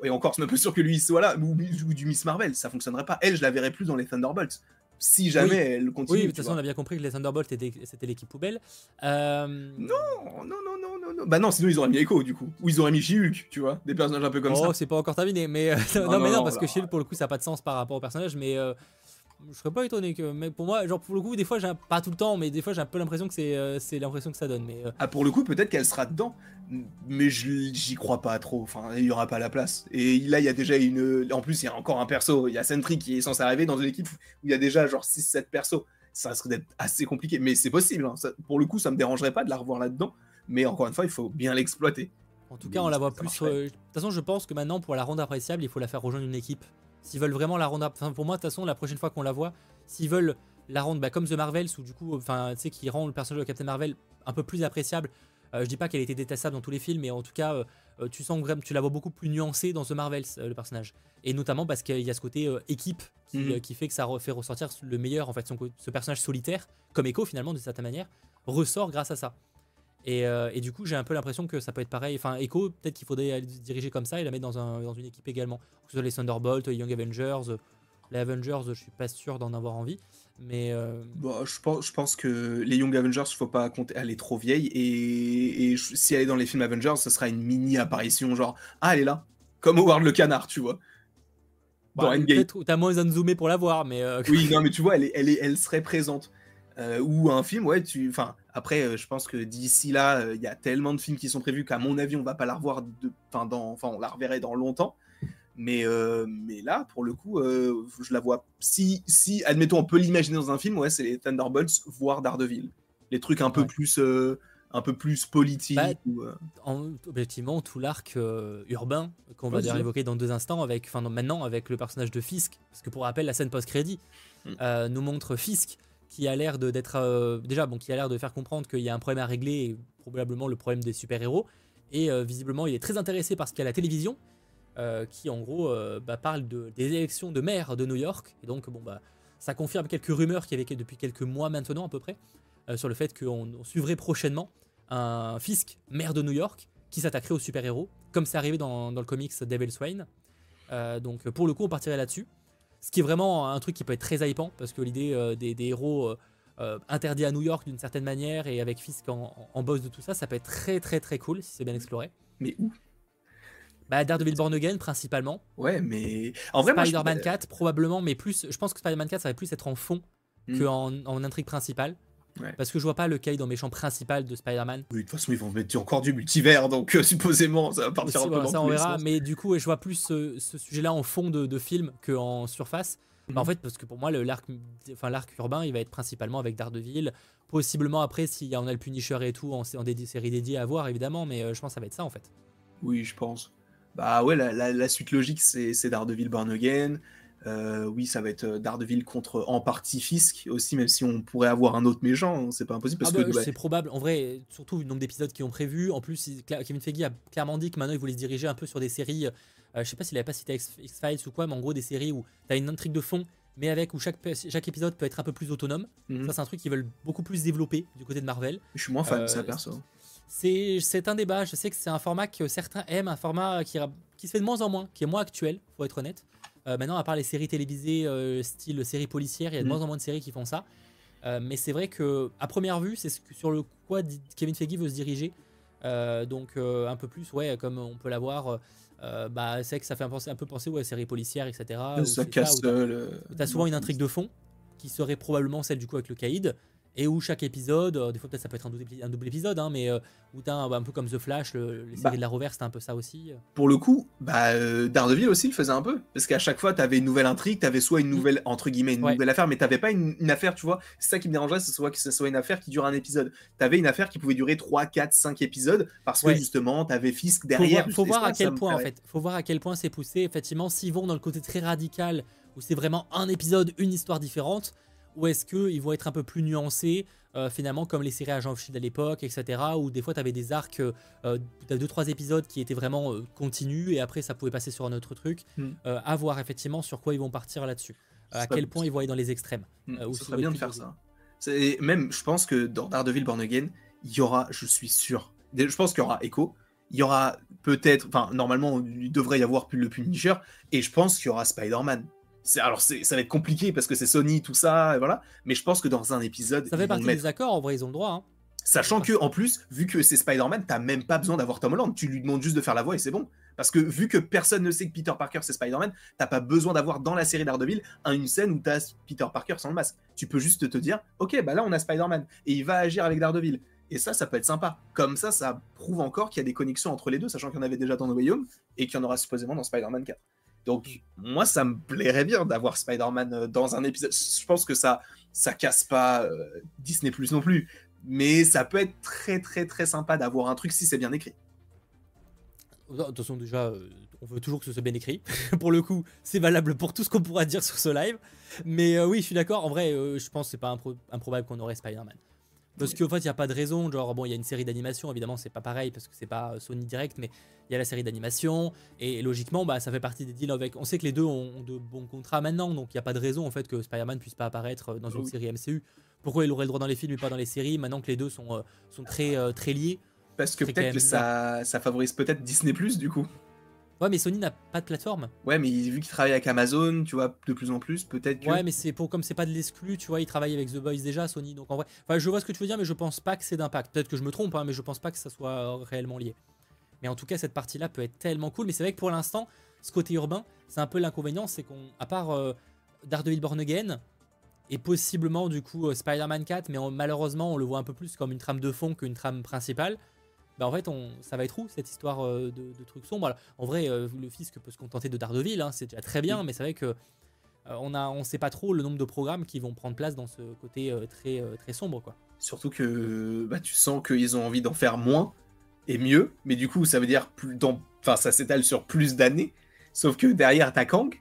Et encore, c'est un peu sûr que lui soit là, ou, ou du Miss Marvel, ça fonctionnerait pas. Elle, je la verrais plus dans les Thunderbolts. Si jamais Oui. elle continue. Oui, de toute façon, vois. on a bien compris que les Thunderbolts étaient- c'était l'équipe poubelle. Euh, Non, non, non, non, non, non. Bah non, sinon ils auraient mis Echo du coup. Ou ils auraient mis She-Hulk, tu vois. Des personnages un peu comme oh, ça. c'est pas encore terminé, mais euh, non, non, mais non, non, parce que. Shield pour le coup ça a pas de sens par rapport au personnage, mais euh, je serais pas étonné que, mais pour moi, genre pour le coup, des fois j'ai pas tout le temps, mais des fois j'ai un peu l'impression que c'est euh, l'impression que ça donne, mais euh, Ah, pour le coup, peut-être qu'elle sera dedans. Mais j'y crois pas trop. Enfin, il y aura pas la place. Et là, il y a déjà une. En plus, il y a encore un perso. Il y a Sentry qui est censé arriver dans une équipe où il y a déjà genre 6-7 persos. Ça risque d'être assez compliqué. Mais c'est possible. hein. Ça- pour le coup, ça me dérangerait pas de la revoir là-dedans. Mais encore une fois, il faut bien l'exploiter. en tout Mais cas on la voit plus. euh, de toute façon, je pense que maintenant pour la rendre appréciable, il faut la faire rejoindre une équipe. S'ils veulent vraiment la rendre, enfin pour moi de toute façon la prochaine fois qu'on la voit, s'ils veulent la rendre bah, comme The Marvels, ou du coup, enfin, tu sais, qui rend le personnage de Captain Marvel un peu plus appréciable. Euh, je dis pas qu'elle était détestable dans tous les films, mais en tout cas, euh, euh, tu sens que tu la vois beaucoup plus nuancée dans The Marvels, le personnage. Et notamment parce qu'il y a ce côté équipe mhm. qui, fait que ça fait ressortir le meilleur, en fait, son, ce personnage solitaire, comme Echo finalement, de certaine manière, ressort grâce à ça. Et, du coup, j'ai un peu l'impression que ça peut être pareil. Enfin, Echo, peut-être qu'il faudrait aller diriger comme ça et la mettre dans, un, dans une équipe également. Que ce soit les Thunderbolts, les Young Avengers. Les Avengers, je suis pas sûr d'en avoir envie. Mais euh, bon, je, pense, je pense que les Young Avengers, il faut pas compter. Elle est trop vieille. Et, si elle est dans les films Avengers, ce sera une mini apparition, genre Ah, elle est là. Comme Howard le canard, tu vois. Dans bah, Endgame. T'as moins zoomé pour la voir, mais. Euh, oui, non, mais tu vois, elle, est, elle, est, elle serait présente. Euh, ou un film, ouais, tu. Enfin, après, je pense que d'ici là, il y a tellement de films qui sont prévus qu'à mon avis, on va pas la revoir. De... Enfin, dans... enfin, on la reverrait dans longtemps. Mais, euh, mais là, pour le coup, euh, je la vois. Si, si, admettons, on peut l'imaginer dans un film, ouais, c'est les Thunderbolts, voire Daredevil. Les trucs un peu plus. Euh, un peu plus politiques. Bah, en, tout l'arc urbain qu'on va dire évoquer dans deux instants, avec, enfin maintenant avec le personnage de Fisk, parce que pour rappel, la scène post-crédit mm. nous montre Fisk qui a l'air d'être déjà bon, qui a l'air de faire comprendre qu'il y a un problème à régler, et probablement le problème des super-héros, et visiblement il est très intéressé par ce qu'il y a à la télévision, euh, qui en gros euh, bah, parle de, des élections de maire de New York. Et donc, bon, bah, ça confirme quelques rumeurs qu'il y avait depuis quelques mois maintenant à peu près, euh, sur le fait qu'on suivrait prochainement un Fisk, maire de New York, qui s'attaquerait aux super-héros, comme c'est arrivé dans, le comics Devil's Reign. donc pour le coup, on partirait là-dessus. Ce qui est vraiment un truc qui peut être très hypant, parce que l'idée des, héros interdits à New York d'une certaine manière, et avec Fisk en, en, boss de tout ça, ça peut être très très très cool si c'est bien exploré. Mais où? Bah, Daredevil Born Again principalement. Ouais, mais en vrai, Spider-Man 4 probablement, mais plus. Je pense que Spider-Man 4 ça va plus être en fond hmm. qu'en en intrigue principale. Parce que je vois pas le Kyle dans méchant principal de Spider-Man. Oui, de toute façon, ils vont mettre encore du multivers, donc euh, supposément, ça va partir un peu Ça, on verra, mais du coup, je vois plus ce, sujet-là en fond de, film qu'en surface. Bah, en fait, parce que pour moi, l'arc enfin, urbain, il va être principalement avec Daredevil. Possiblement après, si on a le Punisher et tout, en, en des séries dédiées à voir, évidemment, mais euh, je pense que ça va être ça en fait. Oui, je pense. Bah ouais, la, suite logique, c'est Daredevil Born Again. Euh, oui, ça va être euh, Daredevil contre en partie Fisk aussi, même si on pourrait avoir un autre méchant, hein, c'est pas impossible. Parce ah bah, que c'est probable. En vrai, surtout le nombre d'épisodes qui ont prévu. En plus, Kevin Feige a clairement dit que maintenant il voulait se diriger un peu sur des séries. Euh, je sais pas s'il avait pas cité X-Files ou quoi, mais en gros des séries où tu as une intrigue de fond, mais avec où chaque, chaque épisode peut être un peu plus autonome. Mhm. Ça, c'est un truc qu'ils veulent beaucoup plus développer du côté de Marvel. Je suis moins fan de ça perso. C'est un débat. Je sais que c'est un format que certains aiment, un format qui, qui, se fait de moins en moins, qui est moins actuel, faut être honnête. Euh, maintenant, à part les séries télévisées, euh, style séries policières, il y a de mm. moins en moins de séries qui font ça. Euh, mais c'est vrai que, à première vue, c'est ce sur le quoi Kevin Feige veut se diriger. donc, un peu plus, ouais, comme on peut l'avoir. bah, c'est que ça fait un, penser, un peu penser aux séries policières, etc. Ça casse. T'as souvent une intrigue de fond qui serait probablement celle du coup avec le caïd et où chaque épisode, euh, des fois peut-être ça peut être un double, un double épisode, hein, mais euh, où t'as un, un, peu comme The Flash, le, les séries bah. de la Reverse, c'était un peu ça aussi. Pour le coup, bah, euh, Daredevil aussi le faisait un peu, parce qu'à chaque fois t'avais une nouvelle intrigue, t'avais soit une mm. nouvelle, entre guillemets, une nouvelle affaire, mais t'avais pas une, affaire, tu vois, c'est ça qui me dérangerait, c'est soit que ce soit une affaire qui dure un épisode. T'avais une affaire qui pouvait durer 3, 4, 5 épisodes, parce que justement t'avais Fisk derrière. Faut voir, à quel point, en fait, faut voir à quel point c'est poussé, effectivement, s'ils vont dans le côté très radical, où c'est vraiment un épisode, une histoire différente, ou est-ce qu'ils vont être un peu plus nuancés, euh, finalement, comme les séries Agent of Shield à l'époque, etc., où des fois tu avais des arcs, euh, euh deux trois épisodes qui étaient vraiment euh, continus, et après ça pouvait passer sur un autre truc. Hmm. à voir effectivement sur quoi ils vont partir là-dessus. à quel point ils vont aller dans les extrêmes. Ça serait bien de faire ça. Même, je pense que dans Daredevil Born Again, il y aura, je suis sûr, je pense qu'il y aura Echo, il y aura peut-être, enfin, normalement, il devrait y avoir plus le Punisher, et je pense qu'il y aura Spider-Man alors ça va être compliqué parce que c'est Sony tout ça et voilà. Mais je pense que dans un épisode ça fait partie des accords en vrai ils ont le droit hein. sachant que en plus vu que c'est Spider-Man t'as même pas besoin d'avoir Tom Holland. Tu lui demandes juste de faire la voix et c'est bon. Parce que vu que personne ne sait que Peter Parker c'est Spider-Man t'as pas besoin d'avoir dans la série d'Ardeville une scène où t'as Peter Parker sans le masque. Tu peux juste te dire ok bah là on a Spider-Man et il va agir avec Daredevil et ça, ça peut être sympa. Comme ça, ça prouve encore qu'il y a des connexions entre les deux, sachant qu'il y en avait déjà dans No Way Home et qu'il y en aura supposément dans Spider-Man 4. Donc, moi, ça me plairait bien d'avoir Spider-Man euh, dans un épisode. Je pense que ça, ça casse pas euh, Disney Plus non plus. Mais ça peut être très, très, très sympa d'avoir un truc si c'est bien écrit. De toute façon, déjà, euh, on veut toujours que ce soit bien écrit. pour le coup, c'est valable pour tout ce qu'on pourra dire sur ce live. Mais oui, je suis d'accord. En vrai, je pense que c'est pas improbable qu'on aurait Spider-Man. Parce qu'en fait, il n'y a pas de raison. Genre, bon, il y a une série d'animation, évidemment, c'est pas pareil parce que c'est pas Sony direct, mais il y a la série d'animation. Et, logiquement, bah, ça fait partie des deals avec. On sait que les deux ont, de bons contrats maintenant, donc il n'y a pas de raison en fait que Spider-Man puisse pas apparaître dans une série MCU. Pourquoi il aurait le droit dans les films et pas dans les séries maintenant que les deux sont, euh, sont très, euh, très liés? Parce que peut-être que ça, ça favorise peut-être Disney Plus du coup. Ouais, mais Sony n'a pas de plateforme. Ouais, mais vu qu'il travaille avec Amazon, tu vois, de plus en plus, peut-être que. Ouais, mais c'est pour comme c'est pas de l'exclu, tu vois, il travaille avec The Boys déjà, Sony. Donc en vrai, enfin, je vois ce que tu veux dire, mais je pense pas que c'est d'impact. Peut-être que je me trompe, hein, mais je pense pas que ça soit réellement lié. Mais en tout cas, cette partie-là peut être tellement cool. Mais c'est vrai que pour l'instant, ce côté urbain, c'est un peu l'inconvénient, c'est qu'on, à part euh, Daredevil Born Again et possiblement du coup euh, Spider-Man 4, mais malheureusement, on le voit un peu plus comme une trame de fond qu'une trame principale. Bah, en fait, on, ça va être où cette histoire euh, de, trucs sombres? En vrai, euh, le fisc peut se contenter de Daredevil, hein, c'est déjà très bien, mais c'est vrai que euh, on a, on sait pas trop le nombre de programmes qui vont prendre place dans ce côté très, très sombre, quoi. Surtout que bah, tu sens qu'ils ont envie d'en faire moins et mieux, mais du coup, ça veut dire plus dans, enfin, ça s'étale sur plus d'années. Sauf que derrière ta Kang,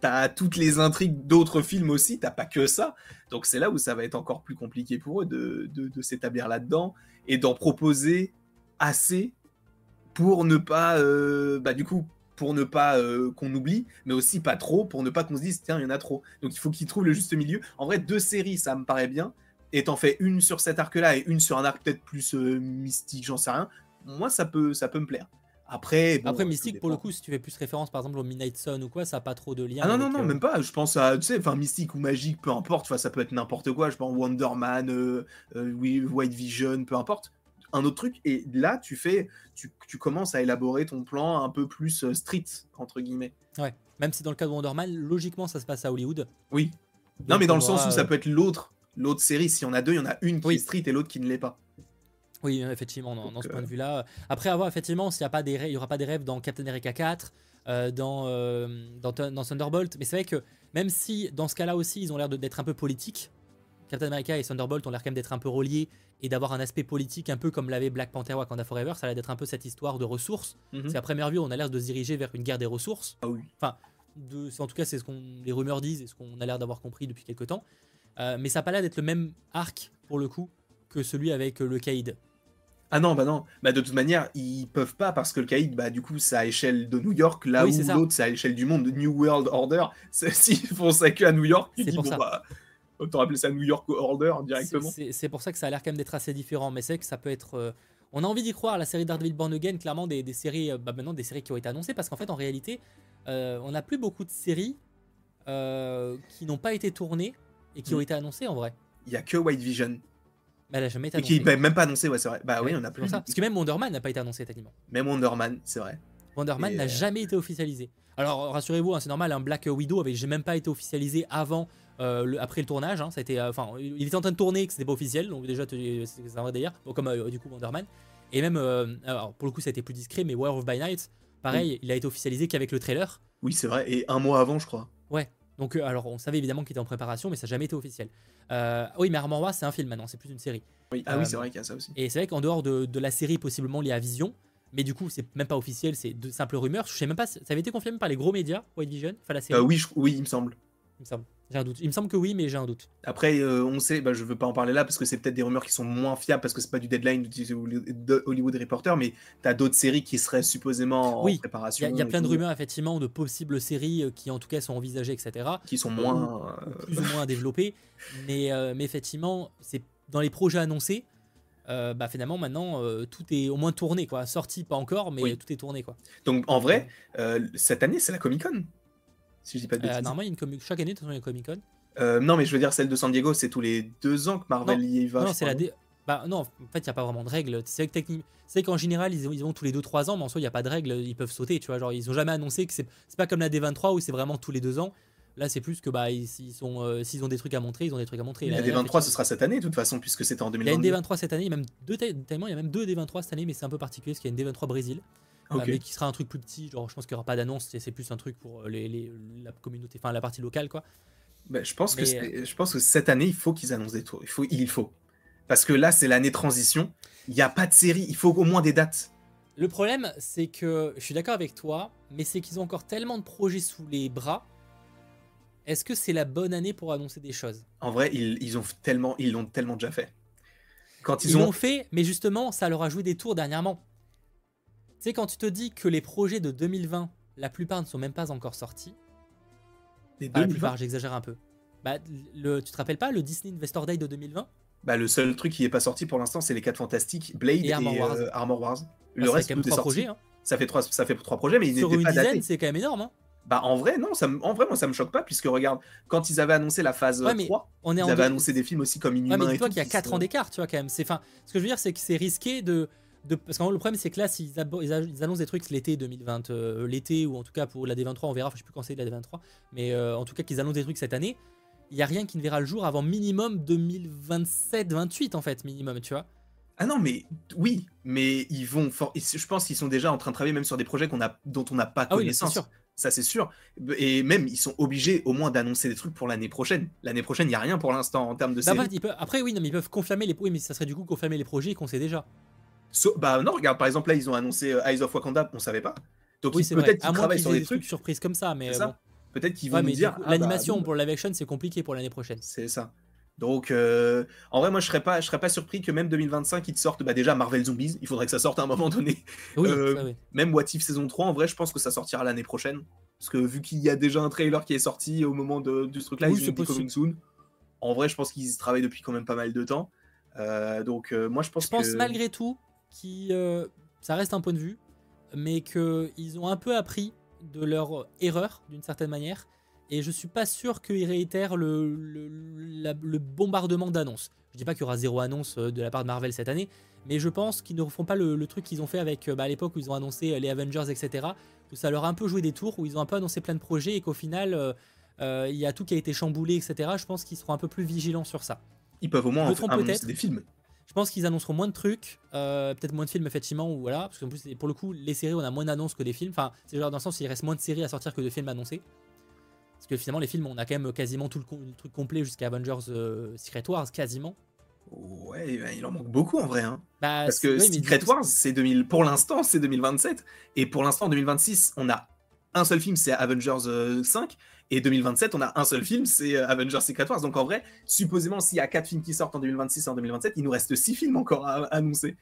t'as toutes les intrigues d'autres films aussi, t'as pas que ça. Donc c'est là où ça va être encore plus compliqué pour eux de, de, de s'établir là-dedans et d'en proposer assez pour ne pas, euh, bah, du coup, pour ne pas euh, qu'on oublie, mais aussi pas trop, pour ne pas qu'on se dise, tiens, il y en a trop. Donc il faut qu'ils trouvent le juste milieu. En vrai, deux séries, ça me paraît bien. Et t'en fais une sur cet arc-là et une sur un arc peut-être plus euh, mystique, j'en sais rien. Moi, ça peut, ça peut me plaire. Après, Après Mystique, pour le coup, si tu fais plus référence par exemple au Midnight Sun ou quoi, ça n'a pas trop de lien. Ah non, non, non, même pas. Je pense à, tu sais, enfin, Mystique ou Magique, peu importe. ça peut être n'importe quoi. Je pense Wonder Man, White Vision, peu importe un autre truc. Et là, tu fais, tu, tu, commences à élaborer ton plan un peu plus euh, street, entre guillemets. Ouais, même si dans le cas de Wonder Man, logiquement, ça se passe à Hollywood. Oui. non, mais dans le sens où ça peut être l'autre, l'autre série. Si on a deux, il y en a une qui est street et l'autre qui ne l'est pas. Oui, effectivement, dans, ce point de euh, vue-là. Après avoir, effectivement, s'il y a pas des il y aura pas des rêves dans Captain America 4, euh, dans, dans, dans, Thunderbolt. Mais c'est vrai que même si dans ce cas-là aussi, ils ont l'air d'être un peu politiques, Captain America et Thunderbolt ont l'air quand même d'être un peu reliés et d'avoir un aspect politique un peu comme l'avait Black Panther Wakanda Forever. Ça a l'air d'être un peu cette histoire de ressources. Mhm. C'est à première vue, on a l'air de se diriger vers une guerre des ressources. Ah oui. Enfin, de, en tout cas, c'est ce qu'on les rumeurs disent et ce qu'on a l'air d'avoir compris depuis quelques temps. Euh, mais ça n'a pas l'air d'être le même arc pour le coup que celui avec le Caïd. Ah non, bah non. Bah de toute manière, ils peuvent pas parce que le Caïd, bah du coup, c'est à échelle de New York, là où l'autre, c'est à l'échelle du monde, New World Order. S'ils font ça que à New York, c'est pour ça. Bah, Autant appeler ça New York Order directement. C'est pour ça que ça a l'air quand même d'être assez différent, mais c'est que ça peut être. Euh, on a envie d'y croire, la série Daredevil Born Again, clairement des, séries, euh, bah maintenant des séries qui ont été annoncées, parce qu'en fait, en réalité, euh, on n'a plus beaucoup de séries qui n'ont pas été tournées et qui ont mm. été annoncées en vrai. Il y a que White Vision. Mais elle a jamais été annoncée. Et qui n'est même pas annoncé, ouais, c'est vrai. Bah oui, on a plus. Ça. Parce que même Wonder Man n'a pas été annoncé techniquement. Même Wonder Man, c'est vrai. Wonder Man n'a jamais été officialisé. Alors rassurez-vous, hein, c'est normal, un Black Widow avait même pas été officialisé avant euh, après le tournage. Hein, ça a été, euh, enfin, il était en train de tourner, que c'était pas officiel, donc déjà c'est un vrai délire, comme euh, du coup Wonderman. Et même, alors pour le coup ça a été plus discret, mais War of by Night, pareil, il a été officialisé qu'avec le trailer. Oui, c'est vrai, et un mois avant, je crois. Ouais. Donc alors on savait évidemment qu'il était en préparation, mais ça n'a jamais été officiel. oui, mais Armor War c'est un film maintenant, c'est plus une série. Oui, ah oui, c'est vrai qu'il y a ça aussi. Et c'est vrai qu'en dehors de, de, la série possiblement liée à Vision, mais du coup c'est même pas officiel, c'est de simples rumeurs. Je sais même pas, ça avait été confirmé par les gros médias, White Vision, enfin la série. oui, oui, il me semble. Il me semble. J'ai un doute. Il me semble que oui, mais j'ai un doute. Après, euh, on sait, bah, je veux pas en parler là parce que c'est peut-être des rumeurs qui sont moins fiables parce que c'est pas du deadline de Hollywood Reporter, mais tu as d'autres séries qui seraient supposément en préparation. Il y, a plein de rumeurs effectivement de possibles séries euh, qui en tout cas sont envisagées, etc. Qui sont moins. plus ou moins développées. Mais, euh, mais effectivement, c'est dans les projets annoncés. bah finalement maintenant tout est au moins tourné quoi sorti pas encore mais tout est tourné quoi donc en vrai cette année c'est la Comic Con si je dis pas de euh, bêtises. normalement, il y a une comic... chaque année, de toute façon, il y a Comic Con. Euh, non, mais je veux dire, celle de San Diego, c'est tous les deux ans que Marvel y va. Non, c'est la. Bah, non, en fait, il n'y a pas vraiment de règles. C'est qu'en général, ils, ils vont tous les 2-3 ans, mais en soi, il n'y a pas de règles, ils peuvent sauter, tu vois. Genre, ils n'ont jamais annoncé que c'est pas comme la D23 où c'est vraiment tous les deux ans. Là, c'est plus que bah, ils, sont, euh, s'ils ont des trucs à montrer, ils ont des trucs à montrer. La D23, ce sera cette année, de toute façon, puisque c'était en 2022. Il y a une D23 cette année, même deux, il y a même deux D23 cette année, mais c'est un peu particulier parce qu'il y a une D23 Brésil. Euh, mais qui sera un truc plus petit. Genre, je pense qu'il n'y aura pas d'annonce, c'est plus un truc pour euh, les, la communauté, enfin la partie locale, quoi. Bah, je, pense que euh, je pense que cette année, il faut qu'ils annoncent des tours. Il faut, il faut. Parce que là, c'est l'année transition. Il n'y a pas de série. Il faut au moins des dates. Le problème, c'est que je suis d'accord avec toi, mais c'est qu'ils ont encore tellement de projets sous les bras. Est-ce que c'est la bonne année pour annoncer des choses? En vrai, ils, ils ont tellement, ils l'ont tellement déjà fait. Quand ils, l'ont fait, mais justement, ça leur a joué des tours dernièrement. Tu sais, quand tu te dis que les projets de 2020, la plupart ne sont même pas encore sortis. Les la plupart, j'exagère un peu. Bah, le, tu te rappelles pas le Disney Investor Day de 2020 Bah, le seul truc qui est pas sorti pour l'instant, c'est les 4 fantastiques, Blade et, Armor, Wars. Euh, Armor Wars. Le bah, reste, c'est quand même trois projets. Hein. Ça fait trois, ça fait trois projets, mais ils Sur une pas dizaine, c'est quand même énorme. Hein. Bah en vrai non, ça en vrai moi ça me choque pas puisque regarde quand ils avaient annoncé la phase 3, on est ils avaient annoncé des films aussi comme Inhumain ouais, mais toi qu'il y a 4 ans d'écart, tu vois quand même. C'est enfin ce que je veux dire c'est que c'est risqué de de, parce que le problème c'est que là s'ils ils annoncent des trucs l'été 2020 euh, l'été ou en tout cas pour la D23 on verra enfin, je sais plus quand c'est la D23 mais euh, en tout cas qu'ils annoncent des trucs cette année il y a rien qui ne verra le jour avant minimum 2027 28 en fait minimum tu vois ah non, mais oui, mais ils vont. Je pense qu'ils sont déjà en train de travailler même sur des projets a, dont on n'a pas ah connaissance. Oui, ça, c'est sûr. Et même, ils sont obligés au moins d'annoncer des trucs pour l'année prochaine. L'année prochaine, il n'y a rien pour l'instant en termes de bah, Après, oui, non, mais ils peuvent confirmer les. Oui, mais ça serait du coup confirmer les projets qu'on sait déjà. Bah non, regarde, par exemple, là, ils ont annoncé euh, Eyes of Wakanda, on savait pas. Donc peut-être qu'ils travaillent sur des, trucs surprises comme ça, mais Peut-être qu'ils vont nous dire. Ah, l'animation bah, pour live action, c'est compliqué pour l'année prochaine. C'est ça. Donc, euh, en vrai, moi, je serais pas, je serais pas surpris que même 2025, ils te sortent bah, déjà Marvel Zombies. Il faudrait que ça sorte à un moment donné. Euh, même What If saison 3, en vrai, je pense que ça sortira l'année prochaine. Parce que vu qu'il y a déjà un trailer qui est sorti au moment de, de ce truc-là, ils ont dit coming soon. En vrai, je pense qu'ils travaillent depuis quand même pas mal de temps. Euh, donc, moi, je pense. Je pense malgré tout qui, ça reste un point de vue, mais qu'ils ont un peu appris de leur erreur d'une certaine manière et je suis pas sûr qu'ils réitèrent le, le, bombardement d'annonces. Je dis pas qu'il y aura zéro annonce euh, de la part de Marvel cette année, mais je pense qu'ils ne refont pas le, truc qu'ils ont fait avec euh, bah, à l'époque où ils ont annoncé euh, les Avengers, etc. Où ça leur a un peu joué des tours, où ils ont un peu annoncé plein de projets et qu'au final, il y a tout qui a été chamboulé, etc. Je pense qu'ils seront un peu plus vigilants sur ça. Ils peuvent au moins annoncer des films. Je pense qu'ils annonceront moins de trucs, peut-être moins de films effectivement, ou voilà, parce qu'en plus pour le coup les séries on a moins d'annonces que des films. Enfin, c'est genre dans le sens où il reste moins de séries à sortir que de films annoncés. Parce que finalement, les films, on a quand même quasiment tout le, truc complet jusqu'à Avengers euh, Secret Wars, quasiment. Ouais, bah, il en manque beaucoup en vrai. Hein. Bah, Parce que Secret Wars, c'est 2000... pour l'instant, c'est 2027. Et pour l'instant, en 2026, on a un seul film, c'est Avengers 5. Et 2027, on a un seul film, c'est euh, Avengers Secret Wars. Donc en vrai, supposément, s'il y a 4 films qui sortent en 2026 et en 2027, il nous reste 6 films encore à annoncer.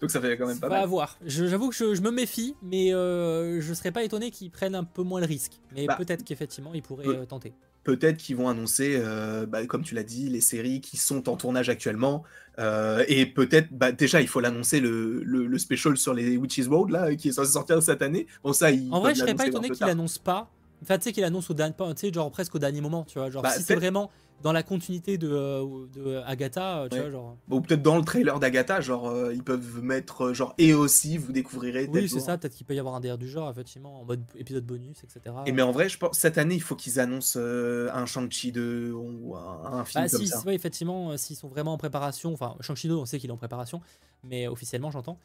Donc ça fait quand même pas mal. À voir. J'avoue que je, me méfie, mais euh, je serais pas étonné qu'ils prennent un peu moins le risque. Mais bah, peut-être qu'effectivement, ils pourraient euh, tenter. Peut-être qu'ils vont annoncer, euh, bah, comme tu l'as dit, les séries qui sont en tournage actuellement. et peut-être, bah, déjà, il faut l'annoncer le, le, special sur les Witches World, là, qui est censé sortir cette année. Bon, ça, en vrai, je serais pas étonné qu'il annonce pas. Enfin, tu sais, qu'il annonce au dernier, genre presque au dernier moment, tu vois. Genre, si c'est vraiment dans la continuité de, euh, de Agatha, tu vois, genre. Ou peut-être dans le trailer d'Agatha, genre euh, ils peuvent mettre euh, genre et aussi vous découvrirait. Oui, c'est ça. Peut-être qu'il peut y avoir un DR du genre, effectivement, en mode épisode bonus, etc. Et mais en vrai, je pense cette année, il faut qu'ils annoncent un Shang-Chi 2 ou un, film bah, comme ça. Oui, effectivement, s'ils sont vraiment en préparation, enfin Shang-Chi 2, on sait qu'il est en préparation, mais officiellement, j'entends.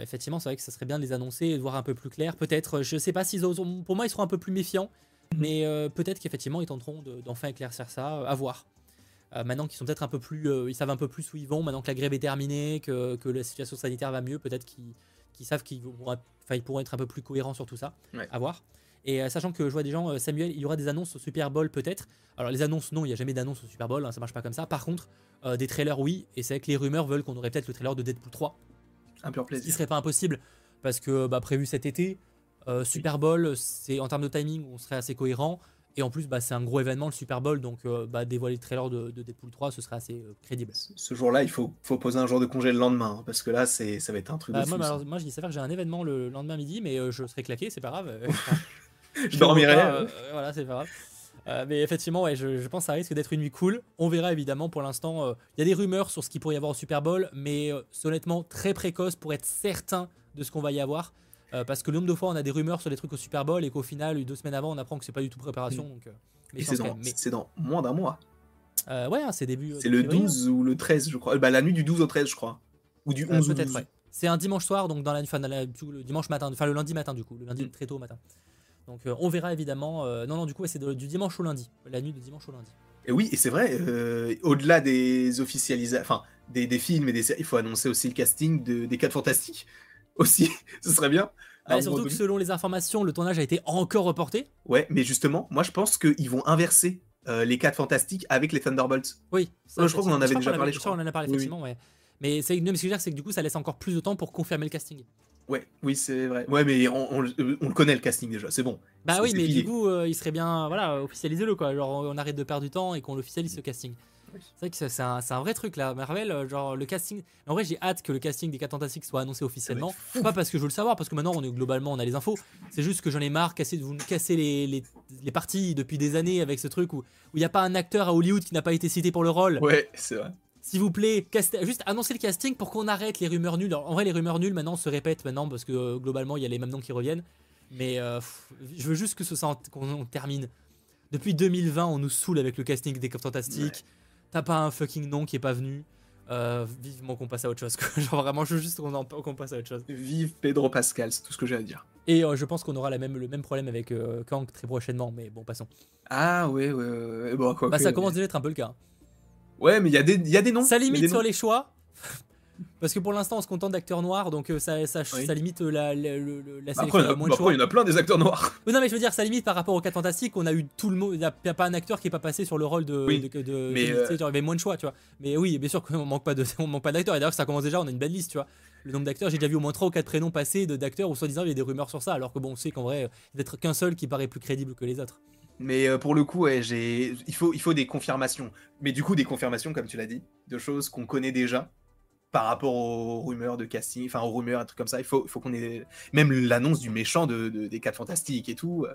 Effectivement, c'est vrai que ça serait bien de les annoncer et de voir un peu plus clair. Peut-être, je sais pas s'ils pour moi, ils seront un peu plus méfiants. Mhm. Mais euh, peut-être qu'effectivement, ils tenteront d'enfin éclaircir ça, euh, à voir. Euh, maintenant qu'ils sont peut-être un peu plus, ils savent un peu plus où ils vont, maintenant que la grève est terminée, que, que la situation sanitaire va mieux, peut-être qu'ils savent qu'ils ils pourront être un peu plus cohérents sur tout ça, à voir. Et sachant que je vois des gens, Samuel, il y aura des annonces au Super Bowl peut-être. Alors les annonces, non, il n'y a jamais d'annonce au Super Bowl, hein, ça marche pas comme ça. Par contre, des trailers, oui. Et c'est vrai que les rumeurs veulent qu'on aurait peut-être le trailer de Deadpool 3. Un pur plaisir. Ce qui serait pas impossible, parce que bah, prévu cet été, euh, Super Bowl, c'est en termes de timing, on serait assez cohérent. Et en plus, bah, c'est un gros événement, le Super Bowl, donc euh, bah, dévoiler le trailer de, de, Deadpool 3, ce serait assez euh, crédible. Ce jour-là, il faut, faut, poser un jour de congé le lendemain, hein, parce que là, ça va être un truc de bah, moi, moi, je dis ça que j'ai un événement le lendemain midi, mais je serai claqué, c'est pas grave. je dormirai. voilà, c'est pas grave. Mais effectivement, ouais, je, je, pense que ça risque d'être une nuit cool. On verra évidemment pour l'instant. Il y a des rumeurs sur ce qu'il pourrait y avoir au Super Bowl, mais honnêtement très précoce pour être certain de ce qu'on va y avoir. Euh, parce que le nombre de fois on a des rumeurs sur des trucs au Super Bowl et qu'au final, deux semaines avant, on apprend que c'est pas du tout préparation. Mm. Donc, euh, c'est dans, moins d'un mois. Euh, ouais, hein, c'est début. C'est le 12 ou le 13, je crois. Bah, la nuit du 12 au 13, je crois. Ou du 11 Peut-être, ouais. C'est un dimanche soir, donc dans la, fin, le dimanche matin, enfin le lundi matin du coup, le lundi mm. très tôt au matin. Donc on verra évidemment. non, non, du coup, c'est du dimanche au lundi, la nuit de dimanche au lundi. Et oui, et c'est vrai, au-delà des officialisations, enfin des, des, films et des séries, il faut annoncer aussi le casting de, des 4 Fantastiques aussi, ce serait bien. Bah, surtout que selon les informations, le tournage a été encore reporté. Ouais, mais justement, moi je pense qu'ils vont inverser euh, les 4 fantastiques avec les Thunderbolts. Oui. ça, Ouais, je crois qu'on en effectivement. avait déjà parlé, Je crois qu'on en a parlé, Oui, oui. effectivement, ouais. Mais c'est, non, mais ce que je veux dire, c'est que du coup, ça laisse encore plus de temps pour confirmer le casting. Ouais, oui, c'est vrai. Ouais, mais on, on le- on le connaît le casting déjà, c'est bon. Bah oui, mais du coup, euh, il serait bien, voilà, officialisez-le quoi. Genre, on arrête de perdre du temps et qu'on l'officialise ce casting. Oui. C'est vrai que c'est un, c'est un vrai truc là, Marvel. euh, Genre, le casting. En vrai, j'ai hâte que le casting des 4 Fantastiques soit annoncé officiellement. Pas parce que je veux le savoir, parce que maintenant, on est globalement, on a les infos. C'est juste que j'en ai marre casser, de vous casser les, les, les parties depuis des années avec ce truc où il n'y a pas un acteur à Hollywood qui n'a pas été cité pour le rôle. Ouais, c'est vrai. S'il vous plaît, juste annoncez le casting pour qu'on arrête les rumeurs nulles. Alors, en vrai, les rumeurs nulles maintenant se répètent maintenant parce que euh, globalement, il y a les mêmes noms qui reviennent. Mais euh, pff, je veux juste que ce soit qu'on on termine. Depuis 2020, on nous saoule avec le casting des Cops Fantastiques. T'as pas un fucking nom qui est pas venu. Euh, vivement qu'on passe à autre chose. quoi. Genre vraiment, je veux juste qu'on passe à autre chose. Vive Pedro Pascal, c'est tout ce que j'ai à dire. Et euh, je pense qu'on aura la même, le même problème avec euh, Kang très prochainement. Mais bon, passons. Ah ouais, ouais, ouais. ouais. Bon, quoi Bah, que- ça commence déjà à être un peu le cas. Ouais, mais il y, a des- y a des noms. Ça limite sur les choix. Parce que pour l'instant, on se contente d'acteurs noirs, donc euh, ça, ça, Oui. ça limite euh, la, la, la Bah, sélection Après, il y a- moins de après, il y en a plein des acteurs noirs. Non, mais je veux dire, ça limite par rapport aux 4 Fantastiques, on a eu tout le monde. Il n'y a, pas un acteur qui est pas passé sur le rôle de. Oui, de, de- mais, de- euh, genre, il y avait moins de choix, tu vois. Mais oui, bien sûr qu'on manque pas de, on manque pas d'acteurs. Et d'ailleurs, ça commence déjà, on a une belle liste, tu vois. Le nombre d'acteurs, j'ai déjà vu au moins 3 ou 4 prénoms passer d'acteurs où soi-disant il y a des rumeurs sur ça, alors que bon, on sait qu'en vrai, il n'y a qu'un seul qui paraît plus crédible que les autres. Mais euh, pour le coup, ouais, j'ai... Il, faut, il faut des confirmations. Mais du coup, des confirmations, comme tu l'as dit, de choses qu'on connaît déjà par rapport aux rumeurs de casting, enfin aux rumeurs, et trucs comme ça. Il faut, qu'on ait même l'annonce du méchant de, de- des 4 fantastiques et tout. euh,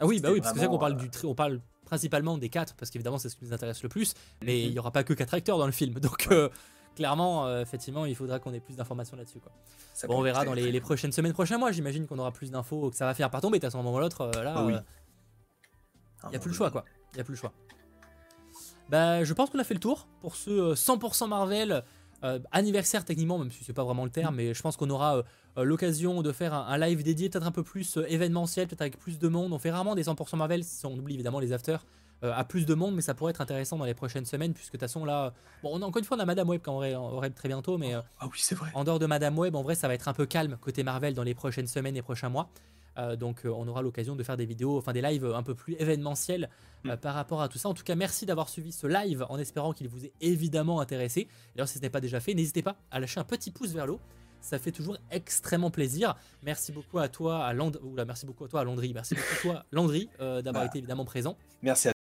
Ah oui, bah oui, parce que c'est vrai qu'on parle, du tri- on parle principalement des 4, parce qu'évidemment, c'est ce qui nous intéresse le plus. Mais Mhm. il n'y aura pas que 4 acteurs dans le film. Donc, Ouais. euh, clairement, euh, effectivement, il faudra qu'on ait plus d'informations là-dessus, quoi. Bon, on verra dans les, prochaines semaines, prochains mois. J'imagine qu'on aura plus d'infos, que ça va finir par tomber. À un moment ou l'autre, euh, là, Ah oui. Il Ah, n'y a plus bon, le choix, quoi. Il n'y a plus le choix. Bah, je pense qu'on a fait le tour pour ce euh, 100% Marvel. euh, anniversaire techniquement, même si c'est pas vraiment le terme, mais je pense qu'on aura euh, euh, l'occasion de faire un, un live dédié, peut-être un peu plus euh, événementiel, peut-être avec plus de monde. On fait rarement des 100% Marvel, on oublie évidemment les afters, euh, à plus de monde, mais ça pourrait être intéressant dans les prochaines semaines, puisque de toute façon là, bon, on a, encore une fois on a Madame Web vrai, en vrai très bientôt, mais euh, Ah oui, c'est vrai. en dehors de Madame Web, en vrai, ça va être un peu calme côté Marvel dans les prochaines semaines et prochains mois. Euh, donc, euh, on aura l'occasion de faire des vidéos, enfin des lives un peu plus événementiels euh, Mm. par rapport à tout ça. En tout cas, merci d'avoir suivi ce live en espérant qu'il vous ait évidemment intéressé. D'ailleurs, si ce n'est pas déjà fait, n'hésitez pas à lâcher un petit pouce vers le haut. Ça fait toujours extrêmement plaisir. Merci beaucoup à toi, à Land... Oula, merci beaucoup à toi, à Landry. Merci beaucoup à toi, Landry, euh, d'avoir Bah. été évidemment présent. Merci à